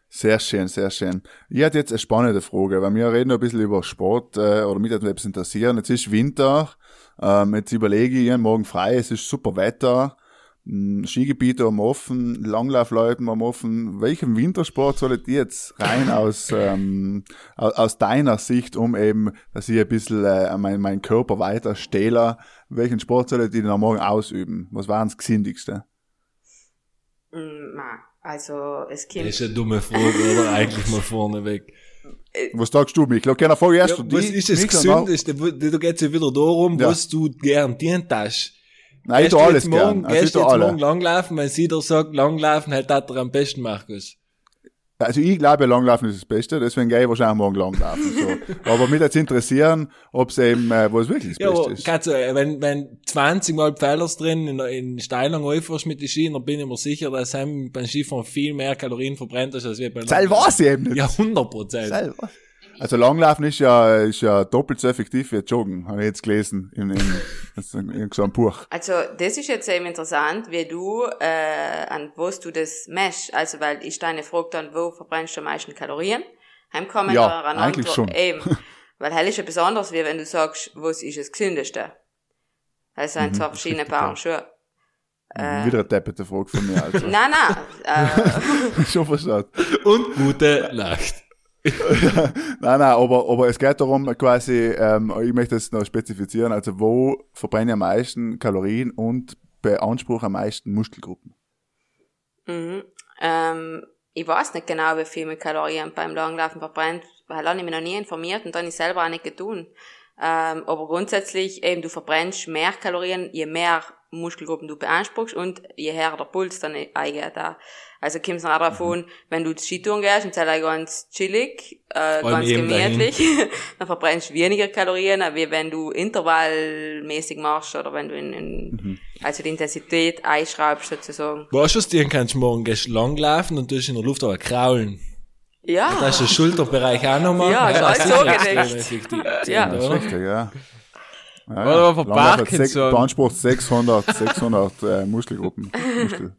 S3: Sehr schön, sehr schön. Ich hatte jetzt eine spannende Frage, weil wir reden ein bisschen über Sport äh, oder mich hat etwas interessieren. Jetzt ist Winter, ähm, jetzt überlege ich, morgen frei, es ist super Wetter, mh, Skigebiete haben offen, Langlaufleuten haben offen. Welchen Wintersport soll ich jetzt rein aus, [laughs] ähm, aus, deiner Sicht, um eben, dass ich ein bisschen äh, mein, mein Körper weiter stähle, welchen Sport soll ich denn am Morgen ausüben? Was war das Gesindigste?
S2: Na, Also, es
S1: Das
S2: kommt,
S1: ist eine dumme Frage, oder? Eigentlich mal vorneweg.
S3: Was sagst du, Mikl? Okay, ich erst
S1: Ja,
S3: du
S1: was
S3: die,
S1: ist das
S3: dann-
S1: Gesündeste? Da geht es ja wieder darum,
S3: Ja.
S1: was du gern dient hast.
S3: Nein, ich
S1: Gehst
S3: tu
S1: du
S3: alles
S1: morgen,
S3: gern. Also ich
S1: gehst
S3: tu
S1: du jetzt
S3: alle.
S1: morgen langlaufen, wenn sie dir sagt, langlaufen hält das er am besten, Markus.
S3: Also ich glaube, Langlaufen ist das Beste, deswegen gehe ich wahrscheinlich morgen Langlaufen. So. [laughs] Aber mich jetzt interessieren, ob es eben, äh, wo es wirklich das
S1: Ja,
S3: Beste ist.
S1: du, äh, wenn, wenn 20 Mal Pfeilers drin in, in Steilung aufwärst mit den Ski, dann bin ich mir sicher, dass heim beim Skifahren viel mehr Kalorien verbrennt ist, als wir beim
S3: Teil weiß ich eben nicht.
S1: Ja, 100 Prozent.
S3: Also Langlaufen ist ja, ist ja doppelt so effektiv wie Joggen, habe ich jetzt gelesen in, in, in, in so einem Buch.
S2: also, das ist jetzt eben interessant, wie du, äh, an was du das messst. Also, weil ich deine Frage dann, wo verbrennst du am meisten Kalorien? Heim kommen
S3: Ja,
S2: da eine
S3: eigentlich
S2: Antwort-
S3: schon.
S2: Eben. Weil hell ist etwas anderes, wie wenn du sagst, was ist das Gesündeste? Das sind
S3: Mhm,
S2: zwei verschiedene Paar Schuhe. Äh.
S3: Wieder eine deppete Frage von mir, also. [laughs]
S2: Nein, nein, äh, [laughs]
S3: Schon verstanden.
S1: Und gute Nacht.
S3: Nein, nein, aber, aber es geht darum, quasi, ähm, ich möchte es noch spezifizieren, also wo verbrenne ich am meisten Kalorien und beanspruche am meisten Muskelgruppen.
S2: Mhm. Ähm, ich weiß nicht genau, wie viel mit Kalorien beim Langlaufen verbrennt, weil habe ich mich noch nie informiert und dann ich selber auch nicht getan. Ähm, aber grundsätzlich eben, du verbrennst mehr Kalorien, je mehr Muskelgruppen du beanspruchst und je höher der Puls dann eingeht da. Also kommt es auch davon, wenn du Skitouren gehst und zwar ganz chillig, äh, ganz gemütlich, [laughs] dann verbrennst du weniger Kalorien, wie wenn du intervallmäßig machst oder wenn du in, in also die Intensität einschraubst sozusagen.
S1: Weißt du, was dir kannst du morgen gehst langlaufen und du in der Luft aber kraulen.
S2: Ja.
S1: Da ist der Schulterbereich auch noch machen.
S2: Ja, ist
S1: sicher
S2: so gedacht. Ja.
S3: Das ist richtig, ja. Ja,
S4: Oder aber
S3: Langlauf hat
S4: Parkinson.
S3: sech- beansprucht 600, 600 äh, Muskelgruppen. Muskel.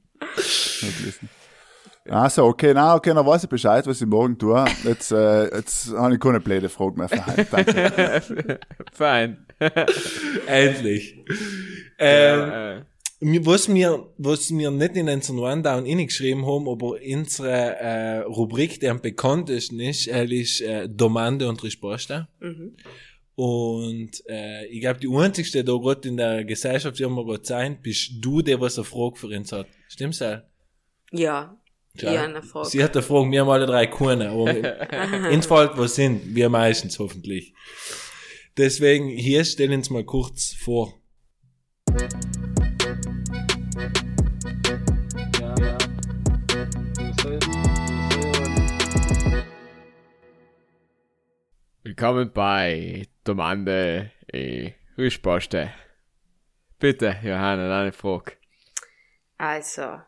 S3: Also, okay, na, okay, dann weiß ich Bescheid, was ich morgen tue. Jetzt, äh, jetzt habe ich keine blöde Frage mehr für heute. Danke. [laughs]
S4: Fein. [laughs]
S1: Endlich. Ähm,
S4: äh,
S1: mir- was wir, was wir nicht in unseren Rundown geschrieben haben, aber unsere äh, Rubrik, die am bekanntesten ist, äh, ist äh, Domande und Risposta.
S2: Mhm.
S1: Und äh, ich glaube, die einzigste da gerade in der Gesellschaft, die wir gerade sein, bist du, der was eine Frage für uns hat. Stimmt's auch?
S2: Ja.
S1: Schau.
S2: Ja, eine Frage.
S1: Sie hat eine Frage, wir haben alle drei keine, aber [laughs] ins fällt was sind, wir meistens hoffentlich. Deswegen, hier stellen uns mal kurz vor.
S4: Willkommen bei Domande e Risposte. Bitte, Johanna, eine Frage.
S2: Also,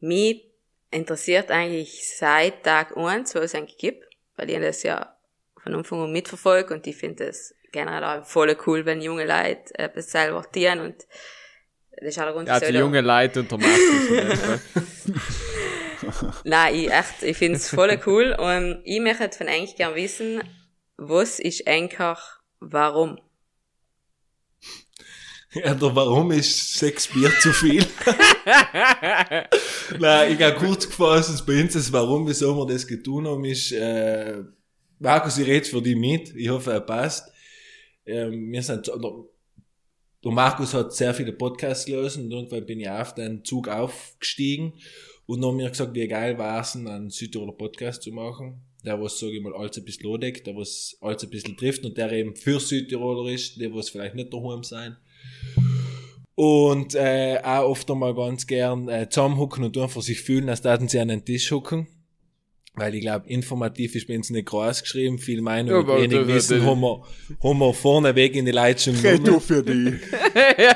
S2: mich interessiert eigentlich seit Tag 1, wo es eigentlich gibt, weil ich das ja von Anfang an mitverfolge und ich finde es generell auch voll cool, wenn junge Leute etwas selber tun und das ist auch der Grund,
S4: Ja, die junge Leute unter Markus. [laughs]
S2: Nein, ich echt, ich find's voll cool und ich möchte von eigentlich gern wissen, was ist einfach warum? [laughs]
S1: Ja, der Warum ist sechs Bier zu viel? [laughs] Nein, ich habe kurz gefasst, bei uns das Warum, wieso wir das getan haben, ist, äh, Markus, ich rede für dich mit. Ich hoffe, er passt. Ähm, wir sind, der, der Markus hat sehr viele Podcasts gelesen und irgendwann bin ich auf den Zug aufgestiegen und dann haben mir gesagt, wie geil war es, einen Südtiroler Podcast zu machen. Der, was, sage ich mal, alles ein bisschen lodeckt, der, was alles ein bisschen trifft und der eben für Südtiroler ist, die, was vielleicht nicht daheim sein. Und äh, auch oft einmal ganz gern äh, zusammenhucken und einfach sich fühlen, als würden sie an den Tisch hucken. Weil ich glaube, informativ ist bei uns nicht groß geschrieben, viel Meinung
S4: Ja,
S1: wenig
S4: das-
S1: Wissen
S4: das-
S1: haben wir, haben wir vorneweg in die Leute schon
S3: Red du für die. [laughs]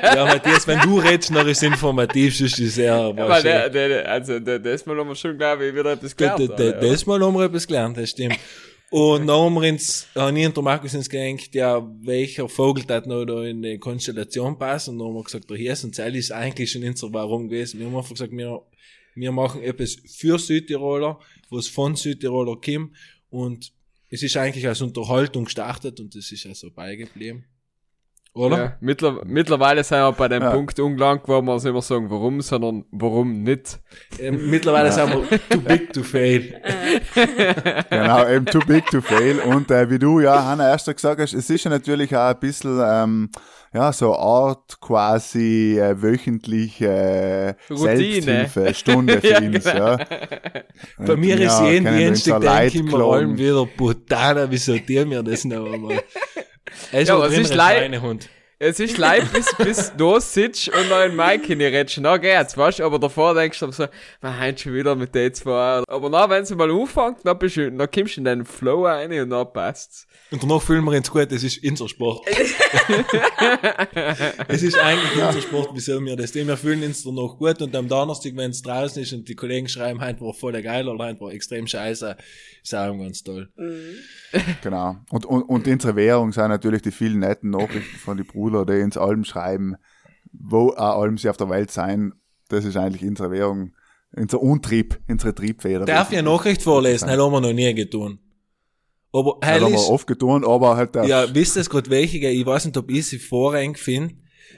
S1: Ja, Matthias, wenn du redest, dann ist es informativ, sonst ist es sehr
S4: Aber der, der, der, also, der, das Mal haben wir schon, glaube ich, wieder etwas gelernt.
S1: da- da-
S4: oder?
S1: Das Mal haben wir etwas gelernt, das stimmt. Und dann haben wir uns, haben ich und der Markus uns gedacht, ja, welcher Vogel hat noch da in die Konstellation passen? Und dann haben wir gesagt, der Hirs und Zell ist eigentlich schon unser Warum gewesen. Wir haben einfach gesagt, wir, wir machen etwas für Südtiroler, was von Südtiroler kommt. Und es ist eigentlich als Unterhaltung gestartet und das ist also beigeblieben. Oder?
S4: Ja, mittler, mittlerweile sind wir bei dem
S3: Ja.
S4: Punkt ungelangt, wo wir uns nicht mehr sagen, warum, sondern warum nicht.
S1: Ähm, mittlerweile sind wir [laughs] too big to fail. [laughs]
S3: Genau, eben too big to fail. Und äh, wie du ja, Hanna, erst gesagt hast, es ist ja natürlich auch ein bisschen, ähm, ja, so Art quasi äh, wöchentliche äh,
S4: Routine.
S3: Selbsthilfe, [laughs] Stunde für
S4: Ja,
S3: uns,
S4: genau.
S3: ja.
S1: Bei mir
S3: Ja,
S1: ist jeden Dienstag,
S3: da
S1: denke ich mir allem wieder, Putana, wieso dir mir das noch einmal? [laughs] Ist
S4: Ja,
S1: aber
S4: es ist
S1: ein
S4: leid-
S1: Schweinehund.
S4: Es ist leid, bis, bis [laughs] du sitzt und noch in Mike hineinredest. Na geht's, weißt du? Aber davor denkst du so, man hat schon wieder mit den zwei. Aber na, wenn sie mal anfängt, dann bist du, dann kommst du in den Flow rein und dann passt's.
S1: Und danach fühlen wir uns gut, es ist unser Sport. [laughs] es ist eigentlich unser Sport, wie sollen wir das? denn? Wir fühlen uns danach gut und am Donnerstag, wenn es draußen ist und die Kollegen schreiben, heute war voll geil oder heute war extrem scheiße, ist auch ganz toll.
S3: Genau. Und, und, und unsere Währung sind natürlich die vielen netten Nachrichten von den Brüdern, die uns allem schreiben, wo auch allem sie auf der Welt sein. Das ist eigentlich unsere Währung, unser Untrieb, unsere Triebfeder.
S1: Darf ich eine Nachricht vorlesen? Das haben wir noch nie getan. Aber
S3: Das
S1: heil
S3: haben wir oft getan, aber halt der,
S1: ja, wisst ihr gerade welche? Ich weiß nicht, ob ich sie vorrang finde.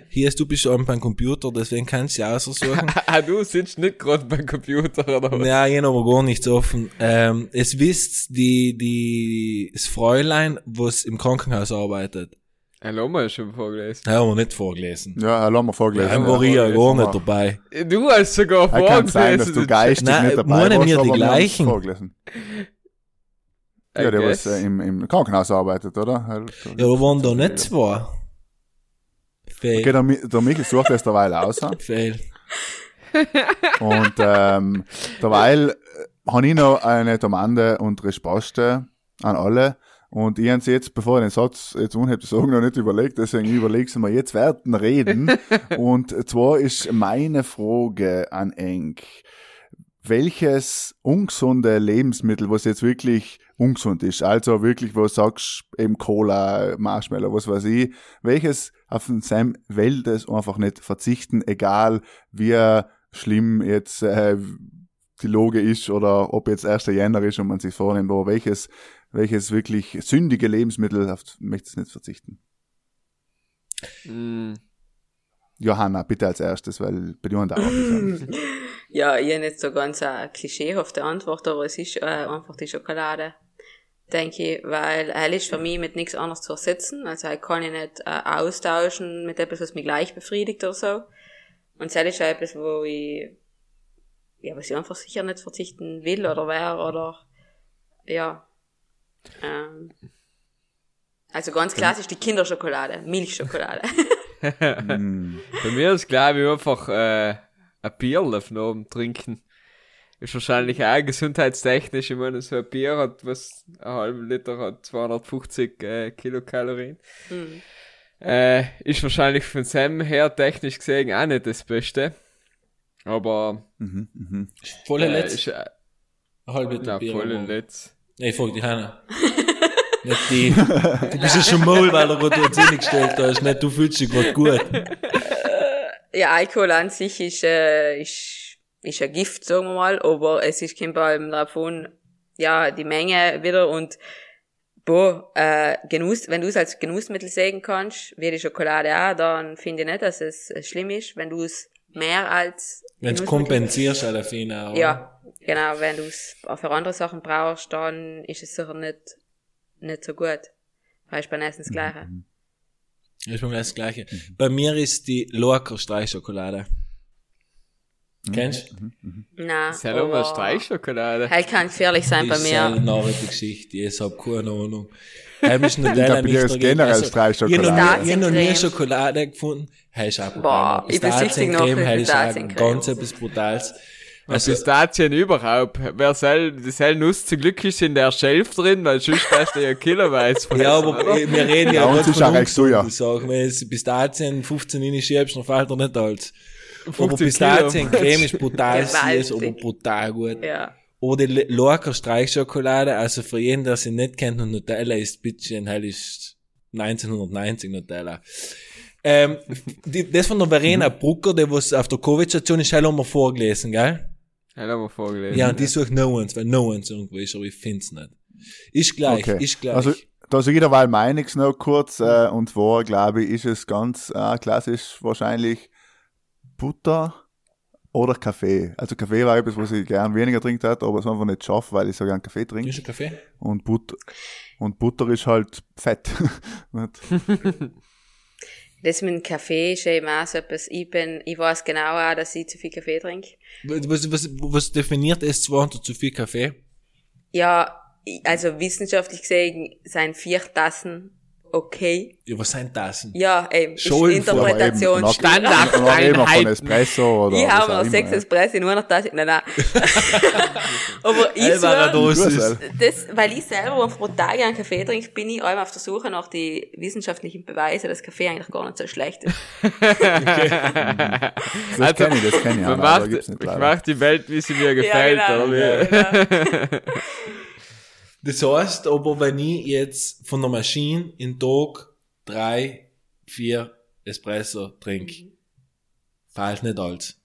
S1: Hier ist du bist schon beim Computer, deswegen kannst du sie aussuchen. [laughs]
S4: Ah, du sitzt nicht gerade beim Computer oder was?
S1: Ja, ich habe gar nichts offen. Ähm, es wisst die, die, das Fräulein, was im Krankenhaus arbeitet.
S4: Hallo, haben wir schon vorgelesen.
S1: Haben wir nicht vorgelesen.
S3: ja, lassen wir vorgelesen.
S1: Dann war ich ja gar nicht dabei.
S4: Du hast sogar
S3: Ja, kann sein, dass
S4: vorgelesen.
S3: du geistig
S1: Nein,
S3: nicht dabei warst,
S1: wir die
S3: wir
S1: gleichen?
S3: vorgelesen.
S4: I
S3: Ja, der
S4: guess.
S3: was äh, im, im Krankenhaus arbeitet, oder?
S1: Ja, da waren da nicht zwei. Fail.
S3: Okay, der, der Michael sucht das derweil aus.
S1: Fail.
S3: Und ähm, derweil äh, habe ich noch eine Domande und Resposte an alle. Und ich habe jetzt, bevor ich den Satz jetzt zu sagen, noch nicht überlegt, deswegen überlege ich mir jetzt werden reden. [laughs] und zwar ist meine Frage an Eng. Welches ungesunde Lebensmittel, was jetzt wirklich ungesund ist, also wirklich, wo du sagst, eben Cola, Marshmallow, was weiß ich, welches auf Sam will das einfach nicht verzichten, egal wie schlimm jetzt äh, die Loge ist oder ob jetzt 1. Jänner ist und man sich vornimmt, aber welches, welches wirklich sündige Lebensmittel auf möchte es nicht verzichten.
S4: Mm.
S3: Johanna, bitte als erstes, weil bei dir dauert es. [laughs]
S2: Ja, ich habe nicht so ganz eine klischeehafte Antwort, aber es ist äh, einfach die Schokolade. Denke ich, weil er ist für mich mit nichts anderes zu ersetzen. Also er kann ich nicht äh, austauschen mit etwas, was mich gleich befriedigt oder so. Und das ist auch etwas, wo ich, ja, was ich einfach sicher nicht verzichten will oder wäre oder, ja. Ähm, also ganz klassisch die Kinderschokolade, Milchschokolade. [laughs]
S3: Mm.
S4: Bei mir ist, glaube ich, einfach äh, ein Bierle von oben trinken. Ist wahrscheinlich auch gesundheitstechnisch. Ich meine, so ein Bier hat, was ein halber Liter hat 250 äh, Kilokalorien.
S2: Hm.
S4: Äh, ist wahrscheinlich von Sam her technisch gesehen auch nicht das Beste. Aber
S3: Mhm, mhm.
S1: Volle
S4: äh,
S1: Letz.
S4: ist, äh,
S1: halbe
S4: na,
S1: Bier.
S4: voll letzt.
S1: Nee, ich frag die Hanna. [laughs] nicht die. Du bist ja schon mal, weil er gerade uns hingestellt hast. Nicht, du fühlst dich gerade gut. [laughs]
S2: Ja, Alkohol an sich ist, äh, ist, ist ein Gift, sagen wir mal, aber es ist kein Ball davon, ja, die Menge wieder und, boah, äh, Genuss, wenn du es als Genussmittel sehen kannst, wie die Schokolade auch, dann finde ich nicht, dass es äh, schlimm ist, wenn du es mehr als
S1: Wenn du kompensierst, alle Fina.
S2: Ja, genau, wenn du es für andere Sachen brauchst, dann ist es sicher nicht, nicht so gut. Weil ich beim Essen das Gleiche.
S1: Ist bei mir das Gleiche. Bei mir ist die Lorca Streichschokolade. Kennst du?
S2: Nein.
S4: Ist halt auch mal Streichschokolade.
S2: Halt kann gefährlich sein bei
S1: ist
S2: mir.
S1: eine Narre die Geschichte, ich hab keine Ahnung. Heim ist
S3: glaub, bei
S1: nicht
S3: ist generell
S1: Also,
S3: Streichschokolade.
S1: Ich hab noch nie- ich hab noch nie
S2: Pistaziencreme.
S1: Schokolade gefunden. Hey, ist auch
S2: Boah, ich besichtige noch
S1: hey, ist auch
S2: Pistaziencreme.
S1: ganz etwas Brutales.
S4: Also Pistazien überhaupt. Wer soll, die soll Nuss zum Glück ist in der Shelf drin, weil sonst hast du ja Kiloweise [laughs]
S1: ja, aber wir reden ja
S3: Ja, und
S1: nicht
S3: es ist
S1: von
S3: auch recht teuer.
S1: ungesunden Sachen. Wenn jetzt Pistazien 15 reinschiebst, dann fällt er nicht alles. Aber
S4: 15
S1: Pistaziencreme ist brutal [laughs] süß, aber brutal gut.
S2: Ja.
S1: Oder Lorca Streichschokolade, also für jeden, der sie nicht kennt, und Nutella ist bisschen, halt ist 1990 Nutella. Ähm, die, das von der Verena Brucker, der was auf der Covid-Station ist, haben wir vorgelesen, gell?
S4: Ja, haben wir vorgelesen.
S1: Ja, und die sucht No Ones, weil No Ones irgendwo ist, aber ich find's nicht. Ist gleich,
S3: Okay.
S1: ist gleich.
S3: Also, da sage ich derweil meiniges noch kurz, äh, und zwar, glaube ich, ist es ganz äh, klassisch wahrscheinlich Butter oder Kaffee. Also Kaffee war etwas, was ich gern weniger trinkt hat, aber es einfach nicht schaffe, weil ich so gern Kaffee trinke.
S1: ist Kaffee?
S3: Und Butter, und Butter ist halt Fett. [laughs]
S2: Das mit dem Kaffee ist eben auch so etwas, ich bin, ich weiß genau auch, dass ich zu viel Kaffee trinke.
S1: Was, was, was definiert S2 unter zu viel Kaffee?
S2: Ja, also wissenschaftlich gesehen sind vier Tassen okay.
S1: Ja, was sind Tassen?
S2: Ja, eben, ist
S1: Schollen vor,
S3: Aber eben,
S2: Interpretation.
S3: noch-
S4: Standard-
S3: noch. Espresso oder
S2: Ich habe
S3: auch
S2: noch sechs
S3: ja.
S2: Espresso in einer Tasse. Nein, nein. [laughs] Aber ich.
S3: Durchsel.
S2: das, weil ich selber pro Tag einen Kaffee trinke, bin ich allem auf der Suche nach die wissenschaftlichen Beweise, dass Kaffee eigentlich gar nicht so schlecht ist.
S3: Das kenne ich, das kenne ich.
S4: Man
S3: aber
S4: macht, ich
S3: leider.
S4: mach die Welt, wie sie mir gefällt,
S2: genau.
S4: oder wie? [laughs]
S1: Das heißt aber, wenn ich jetzt von der Maschine in Tag drei, vier Espresso trinke, fällt nicht alles.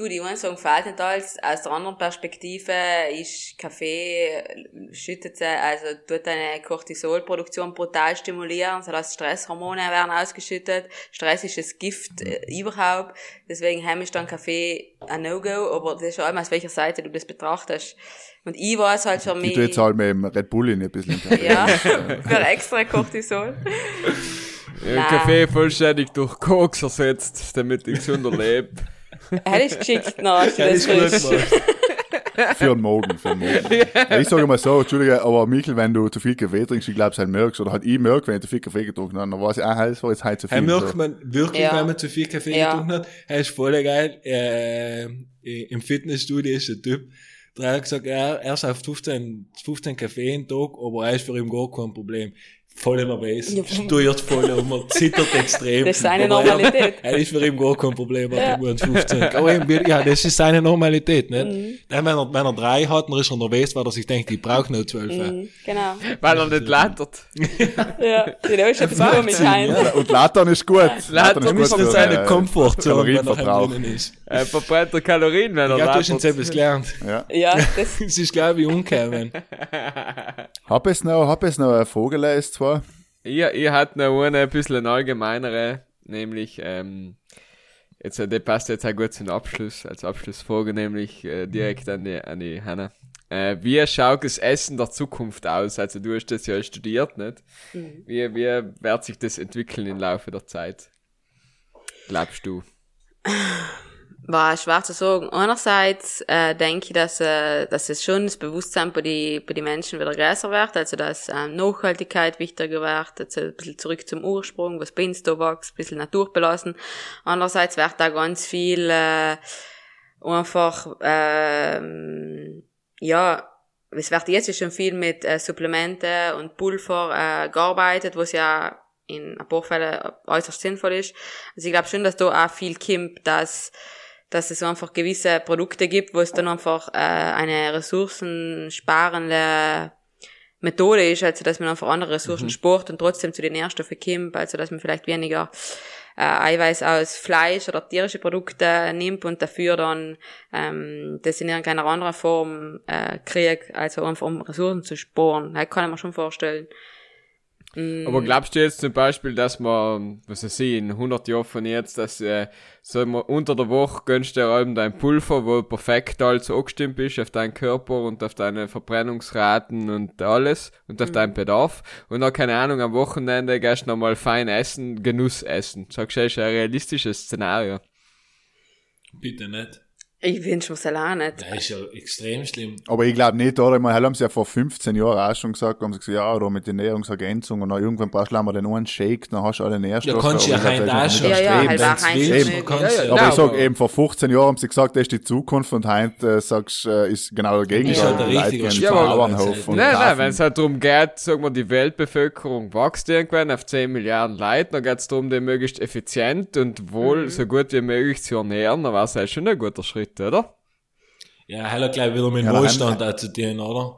S2: Du, die einen sagen, alles. Aus der anderen Perspektive ist Kaffee, äh, schüttet sie, also tut deine Cortisolproduktion brutal stimulieren, so dass Stresshormone werden ausgeschüttet. Stress ist das Gift äh, überhaupt. Deswegen heim ist dann Kaffee ein No-Go, aber das ist schon einmal aus welcher Seite du das betrachtest. Und ich weiß halt für
S3: Ich
S2: mich,
S3: tue jetzt halt mit dem Red Bull in ein bisschen. Kaffee.
S2: ja, [laughs] für extra Cortisol.
S4: Ja. Kaffee vollständig durch Koks ersetzt, damit ich gesunder lebe.
S2: Hätte ich geschickt, [laughs] na, hast du das frisch.
S3: Für den Morgen, für den Morgen. Ja, ich sage mal so, Entschuldige, aber Michael, wenn du zu viel Kaffee trinkst, ich glaube, es halt merkst, oder halt ich merke, wenn ich zu viel Kaffee getrunken habe, dann weiß ich, ah, das war jetzt halt zu viel.
S1: Hey, merkt
S3: so.
S1: man wirklich,
S2: Ja.
S1: wenn man zu viel Kaffee
S2: Ja.
S1: getrunken hat, er ist voll geil. Äh, Im Fitnessstudio ist ein Typ, der hat gesagt, er, er schafft 15, 15 Kaffee am Tag, aber er ist für ihn gar kein Problem. Voll nervös,
S2: Ja.
S1: steuert voll um, er zittert extrem.
S2: Das ist seine
S1: Aber
S2: Normalität.
S1: Er, er ist für ihn gar kein Problem, er hat nur 15. Aber eben, ja, das ist seine Normalität, nicht?
S2: Mhm.
S1: Dann, wenn er, wenn er drei hat, dann ist er nervös, weil er sich denkt, ich brauche nur zwölf.
S2: Mhm, Genau.
S4: Weil er nicht lattert. [laughs]
S2: Ja, genau, ist etwas mit Heinz.
S3: Ja, und Latern ist gut.
S1: Wir müssen
S3: für,
S1: in seine
S3: äh,
S1: Komfortzone, wenn er drinnen ist.
S4: Er verbrennt er Kalorien, wenn er
S1: Ja, du hast jetzt
S4: lattert.
S1: etwas gelernt.
S3: Ja.
S2: Ja, [laughs] das,
S1: Das ist, glaube ich, ungekommen.
S3: Hab es noch, hab es noch eine Vogelleist zwar.
S4: Ich, ich hatte noch eine ein bisschen allgemeinere, nämlich, ähm, jetzt, äh, der passt jetzt auch gut zum Abschluss, als Abschlussfrage, nämlich äh, direkt an die, an die Hanna. Äh, wie schaut das Essen der Zukunft aus? Also du hast das ja studiert, nicht? Wie, wie wird sich das entwickeln im Laufe der Zeit? Glaubst du? [laughs]
S2: war schwer zu sagen. Einerseits äh, denke ich, dass, äh, dass es schon das Bewusstsein bei die, bei die Menschen wieder größer wird, also dass ähm, Nachhaltigkeit wichtiger wird, also ein bisschen zurück zum Ursprung, was bei uns da wächst, ein bisschen naturbelassen. Andererseits wird da ganz viel äh, einfach, ähm, ja, es wird jetzt schon viel mit äh, Supplemente und Pulver äh, gearbeitet, was ja in ein paar Fällen äußerst sinnvoll ist. Also ich glaube schon, dass da auch viel kommt, dass dass es einfach gewisse Produkte gibt, wo es dann einfach äh, eine ressourcensparende Methode ist, also dass man einfach andere Ressourcen spart und trotzdem zu den Nährstoffen kommt, also dass man vielleicht weniger äh, Eiweiß aus Fleisch oder tierische Produkte nimmt und dafür dann ähm, das in irgendeiner anderen Form äh, kriegt, also einfach um Ressourcen zu sparen. Das kann ich mir schon vorstellen.
S4: Aber glaubst du jetzt zum Beispiel, dass man, was weiß ich, in 100 Jahren von jetzt, dass, äh, sagen wir, unter der Woche gönnst du dir eben dein Pulver, wo perfekt alles angestimmt ist auf deinen Körper und auf deine Verbrennungsraten und alles und auf deinen Bedarf. Und dann, keine Ahnung, am Wochenende gehst du nochmal fein essen, Genuss essen. Sagst du, das ist ein realistisches Szenario.
S1: Bitte nicht.
S2: Ich wünsche mir's auch nicht.
S1: Das ist ja extrem schlimm.
S3: Aber ich glaube nicht, oder? Ich meine, haben sie ja vor 15 Jahren auch schon gesagt, haben sie gesagt, ja, oder mit der Ernährungsergänzung und dann irgendwann brauchst du mal den einen Shake, dann hast du alle Nährstoffe.
S1: Ja, kannst du ja
S3: das ist
S1: schon.
S2: Ja, ja, halt
S4: Ja,
S1: du.
S4: ja,
S3: Aber ich sag eben, vor 15 Jahren haben sie gesagt, das ist die Zukunft und heute äh, sagst äh, ist genau der
S1: Ist halt
S3: Gegenteil.
S1: der richtige
S3: Bauernhof und
S4: Nein, nein, wenn es halt darum geht, sagen wir, die Weltbevölkerung wächst irgendwann auf 10 Milliarden Leute, dann geht es darum, die möglichst effizient und wohl so gut wie möglich zu ernähren, dann war es halt schon ein guter Schritt, oder?
S1: Ja, heller gleich wieder mit
S3: Ja,
S1: Wohlstand auch zu tun, oder?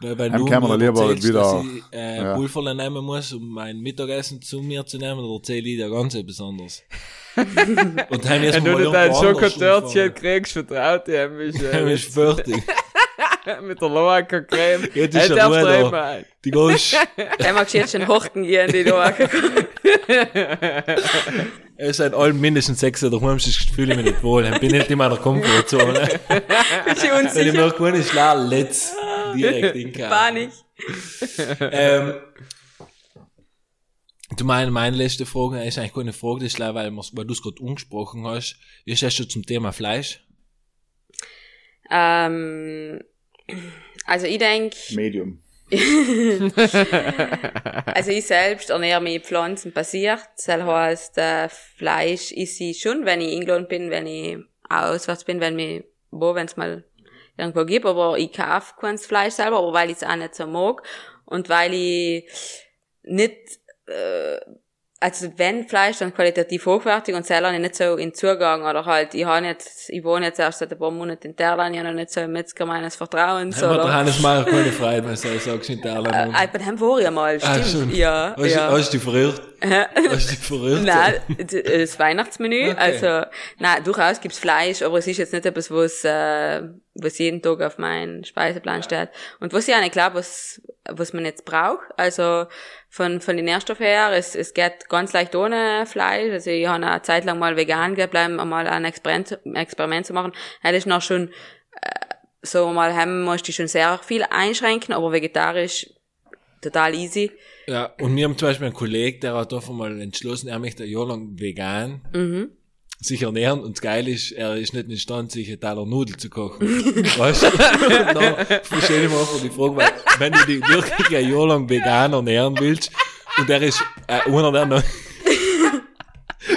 S1: Weil wenn du mir
S3: lieber
S1: erzählst,
S3: wieder-
S1: dass ich äh,
S3: ja.
S1: Pulverle nehmen muss, um mein Mittagessen zu mir zu nehmen, dann erzähle ich dir ganz etwas anderes. [laughs] Und dann müssen
S4: Wenn du nicht dein Schokotörtchen kriegst, vertraut ich mich [laughs]
S1: Dann ist fertig. [laughs] [laughs]
S4: mit der Loacker Creme.
S1: Jetzt ist er
S4: du
S1: da.
S4: einmal.
S1: Die gehst, [laughs]
S2: Der mag jetzt schon Horten gehen, die da.
S1: es sind allen mindestens sechs oder daheim, sonst fühle ich mich nicht wohl. Dann bin ich nicht in meiner Komfortzone. [laughs]
S2: Bist du
S1: Wenn ich
S2: unsicher?
S1: mir keine Schlag let's direkt hinkaufen.
S2: Panik.
S1: ähm, du meine, meine letzte Frage ist eigentlich keine Frage, das ist leider, weil, weil du es gerade angesprochen hast. Wie stehst du zum Thema Fleisch?
S2: Ähm, also ich denk,
S3: Medium. [laughs]
S2: also ich selbst ernähre mich pflanzenbasiert. Das heißt, äh, Fleisch esse ich schon, wenn ich in England bin, wenn ich auswärts bin, wenn mich, wo, wenn es mal irgendwo gibt, aber ich kaufe kein Fleisch selber, aber weil ich es auch nicht so mag und weil ich nicht, äh, also wenn Fleisch, dann qualitativ hochwertig und selber nicht so in Zugang oder halt, ich habe nicht, ich wohne jetzt erst seit ein paar Monaten in Terland, ich habe noch nicht so einen Metzger meines Vertrauens,
S1: wir
S2: oder?
S1: der Hannes Meier keine Freude, wenn du sagst in der
S2: Äh,
S1: Irland.
S2: bei dem war ich mal,
S1: Ah,
S2: stimmt.
S1: schon.
S2: ja,
S1: Hast,
S2: ja.
S1: hast du verirrt? [laughs] Hast du verirrt?
S2: Nein, das Weihnachtsmenü,
S1: Okay.
S2: also, nein, durchaus gibt's Fleisch, aber es ist jetzt nicht etwas, was, äh, was jeden Tag auf meinen Speiseplan steht. Und was ich auch nicht glaube, was, was man jetzt braucht, also, von, von den Nährstoffen her, es, es geht ganz leicht ohne Fleisch, also ich habe eine Zeit lang mal vegan gebleiben, um mal ein Experiment, Experiment zu machen, das ist noch schon, äh, so mal haben musste ich schon sehr viel einschränken, aber vegetarisch, total easy.
S1: Ja, und wir haben zum Beispiel einen Kollegen, der hat einfach mal entschlossen, er möchte ein Jahr lang vegan
S2: Mhm.
S1: Sich ernähren und das Geile ist, er ist nicht imstande, sich einen Teller Nudel zu kochen. [laughs] weißt du? Und [laughs] dann verstehe ich mir einfach die Frage, weil, wenn du dich wirklich ein Jahr lang vegan ernähren willst, und der ist äh, einer, der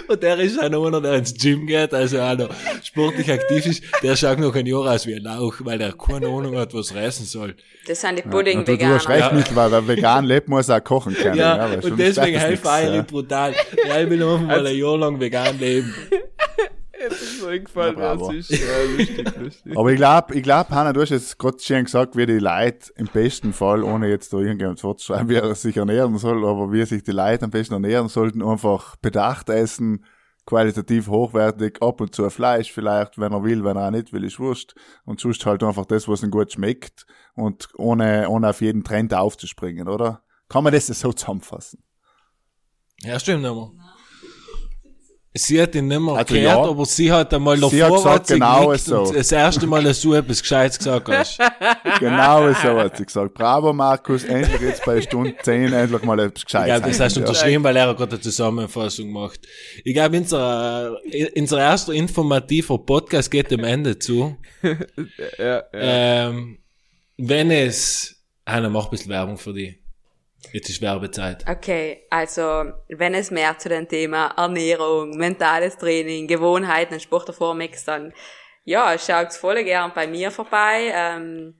S1: und der ist auch einer, der ins Gym geht, also auch noch sportlich aktiv ist, der schaut noch ein Jahr aus wie ein Lauch, weil der keine Ahnung hat, was essen soll.
S2: Das sind die
S3: Und du, du hast
S2: Pudding-Veganer.
S3: recht,
S1: Ja.
S3: Michael, weil wer vegan lebt, muss auch kochen können.
S1: Ja,
S3: weil
S1: und deswegen
S3: nix,
S1: Eiri
S3: ja.
S1: brutal. Ja, ich will einfach mal ein Jahr lang vegan leben. [laughs]
S4: Ist so eingefallen,
S3: Ja,
S4: das ist ja, lustig, lustig.
S3: Aber ich glaube, ich glaub, Hanna, du hast jetzt gerade schön gesagt, wie die Leute im besten Fall, ohne jetzt da irgendjemand vorzuschreiben, wie er sich ernähren soll, aber wie sich die Leute am besten ernähren sollten, einfach bedacht essen, qualitativ hochwertig, ab und zu Fleisch vielleicht, wenn er will, wenn er auch nicht will, ist wurscht. Und sonst halt einfach das, was ihm gut schmeckt und ohne, ohne auf jeden Trend aufzuspringen, oder? Kann man das so zusammenfassen?
S1: Ja, stimmt mehr. Sie hat ihn nicht mehr
S3: Also
S1: gehört,
S3: ja.
S1: aber sie hat einmal
S3: Sie hat
S1: davor
S3: gesagt,
S1: sie
S3: genau so.
S1: und das erste Mal, dass du etwas Gescheites gesagt hast. [laughs]
S3: Genau so hat sie gesagt. Bravo, Markus, endlich jetzt bei Stunde 10 endlich mal etwas
S1: Ich
S3: Gescheites.
S1: glaube, das hast du
S3: ja.
S1: unterschrieben, weil er gerade eine Zusammenfassung macht. Ich glaube, unser, unser erster informativer Podcast geht dem Ende zu. [laughs]
S4: Ja, ja.
S1: Ähm, wenn es, Hanna, mach ein bisschen Werbung für dich. Jetzt ist Werbezeit.
S2: Okay, also wenn es mehr zu dem Thema Ernährung, mentales Training, Gewohnheiten und Sport davor möchtest, dann ja, schaut voll gern bei mir vorbei, ähm,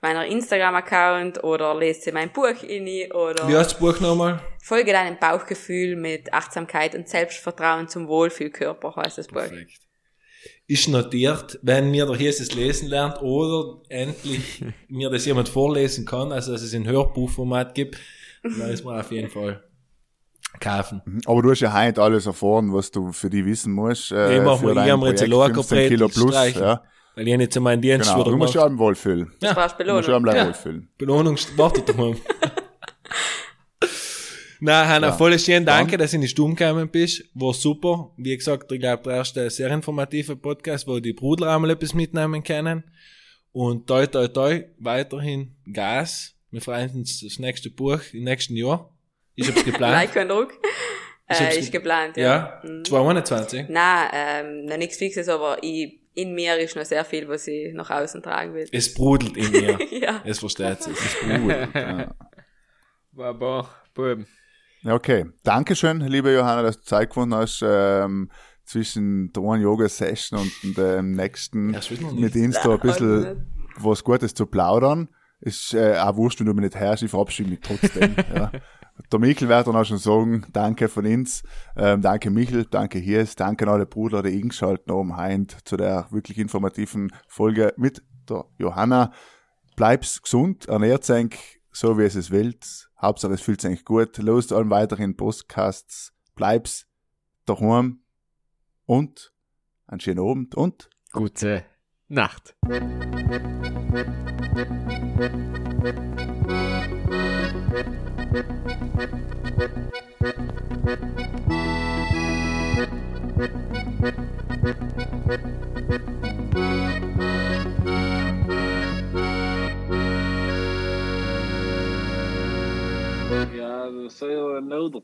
S2: meiner Instagram-Account oder lest mein Buch inni oder
S1: Wie heißt das Buch nochmal?
S2: folge deinem Bauchgefühl mit Achtsamkeit und Selbstvertrauen zum Wohlfühlkörper heißt das Buch.
S1: Perfekt. Ist notiert, wenn mir der Hirses lesen lernt oder endlich [laughs] mir das jemand vorlesen kann, also dass es in Hörbuchformat gibt, [laughs] dann ist man auf jeden Fall kaufen.
S3: Aber du hast ja heute alles erfahren, was du für die wissen musst. Äh,
S1: ich mach
S3: für
S1: mal, ich hab mir jetzt ein
S3: Projekt
S1: Lager
S3: 15 Kilo plus.
S1: streichen,
S3: Ja,
S1: weil ich nicht zu meinem Dienst
S3: genau.
S1: wieder
S3: Du musst ja am wohlfühlen.
S2: Das brauchst
S3: Du musst ja am
S2: Belohnung.
S1: Ja.
S3: wohlfühlen. [laughs]
S1: Belohnung wartet doch mal. [laughs] Nein, Hanna,
S3: Ja.
S1: voll schön, danke, dass du in die Stumm gekommen bist. War super. Wie gesagt, ich glaube, der erste sehr informative Podcast, wo die Brudler einmal etwas mitnehmen können. Und toi, toi, toi, weiterhin Gas. Wir freuen uns das nächste Buch im nächsten Jahr. Ich hab's geplant. [laughs]
S2: Like und Druck.
S1: Ich
S2: Äh, ist
S1: ge-
S2: geplant, ja.
S1: ja,
S2: Mhm.
S1: 2021.
S2: Nein, ähm, noch nichts Fixes, aber ich in mir ist noch sehr viel, was ich nach außen tragen will.
S1: Es brodelt in mir. [laughs]
S2: Ja.
S1: Es versteht sich. [laughs]
S3: Ja.
S4: Aber, boom.
S3: Ja, okay. Dankeschön, liebe Johanna, dass du Zeit gefunden hast, ähm, zwischen der einen Yoga-Session und dem nächsten
S1: noch nicht.
S3: mit Insta ein bisschen was Gutes zu plaudern. Ist äh, auch wurscht, wenn du mich nicht hörst, ich verabschiede mich trotzdem. [laughs] ja. Der Michel wird dann auch schon sagen, danke von uns, ähm, danke Michel, danke Hies, danke an alle Brüder, die eingeschaltet haben heint zu der wirklich informativen Folge mit der Johanna. Bleib's gesund, ernährt euch so, wie es es will. Hauptsache, es fühlt sich gut. Los allen weiteren Podcasts. Bleib's daheim und einen schönen Abend und
S4: Gute Nacht.
S5: Ja, dat is heel nodig.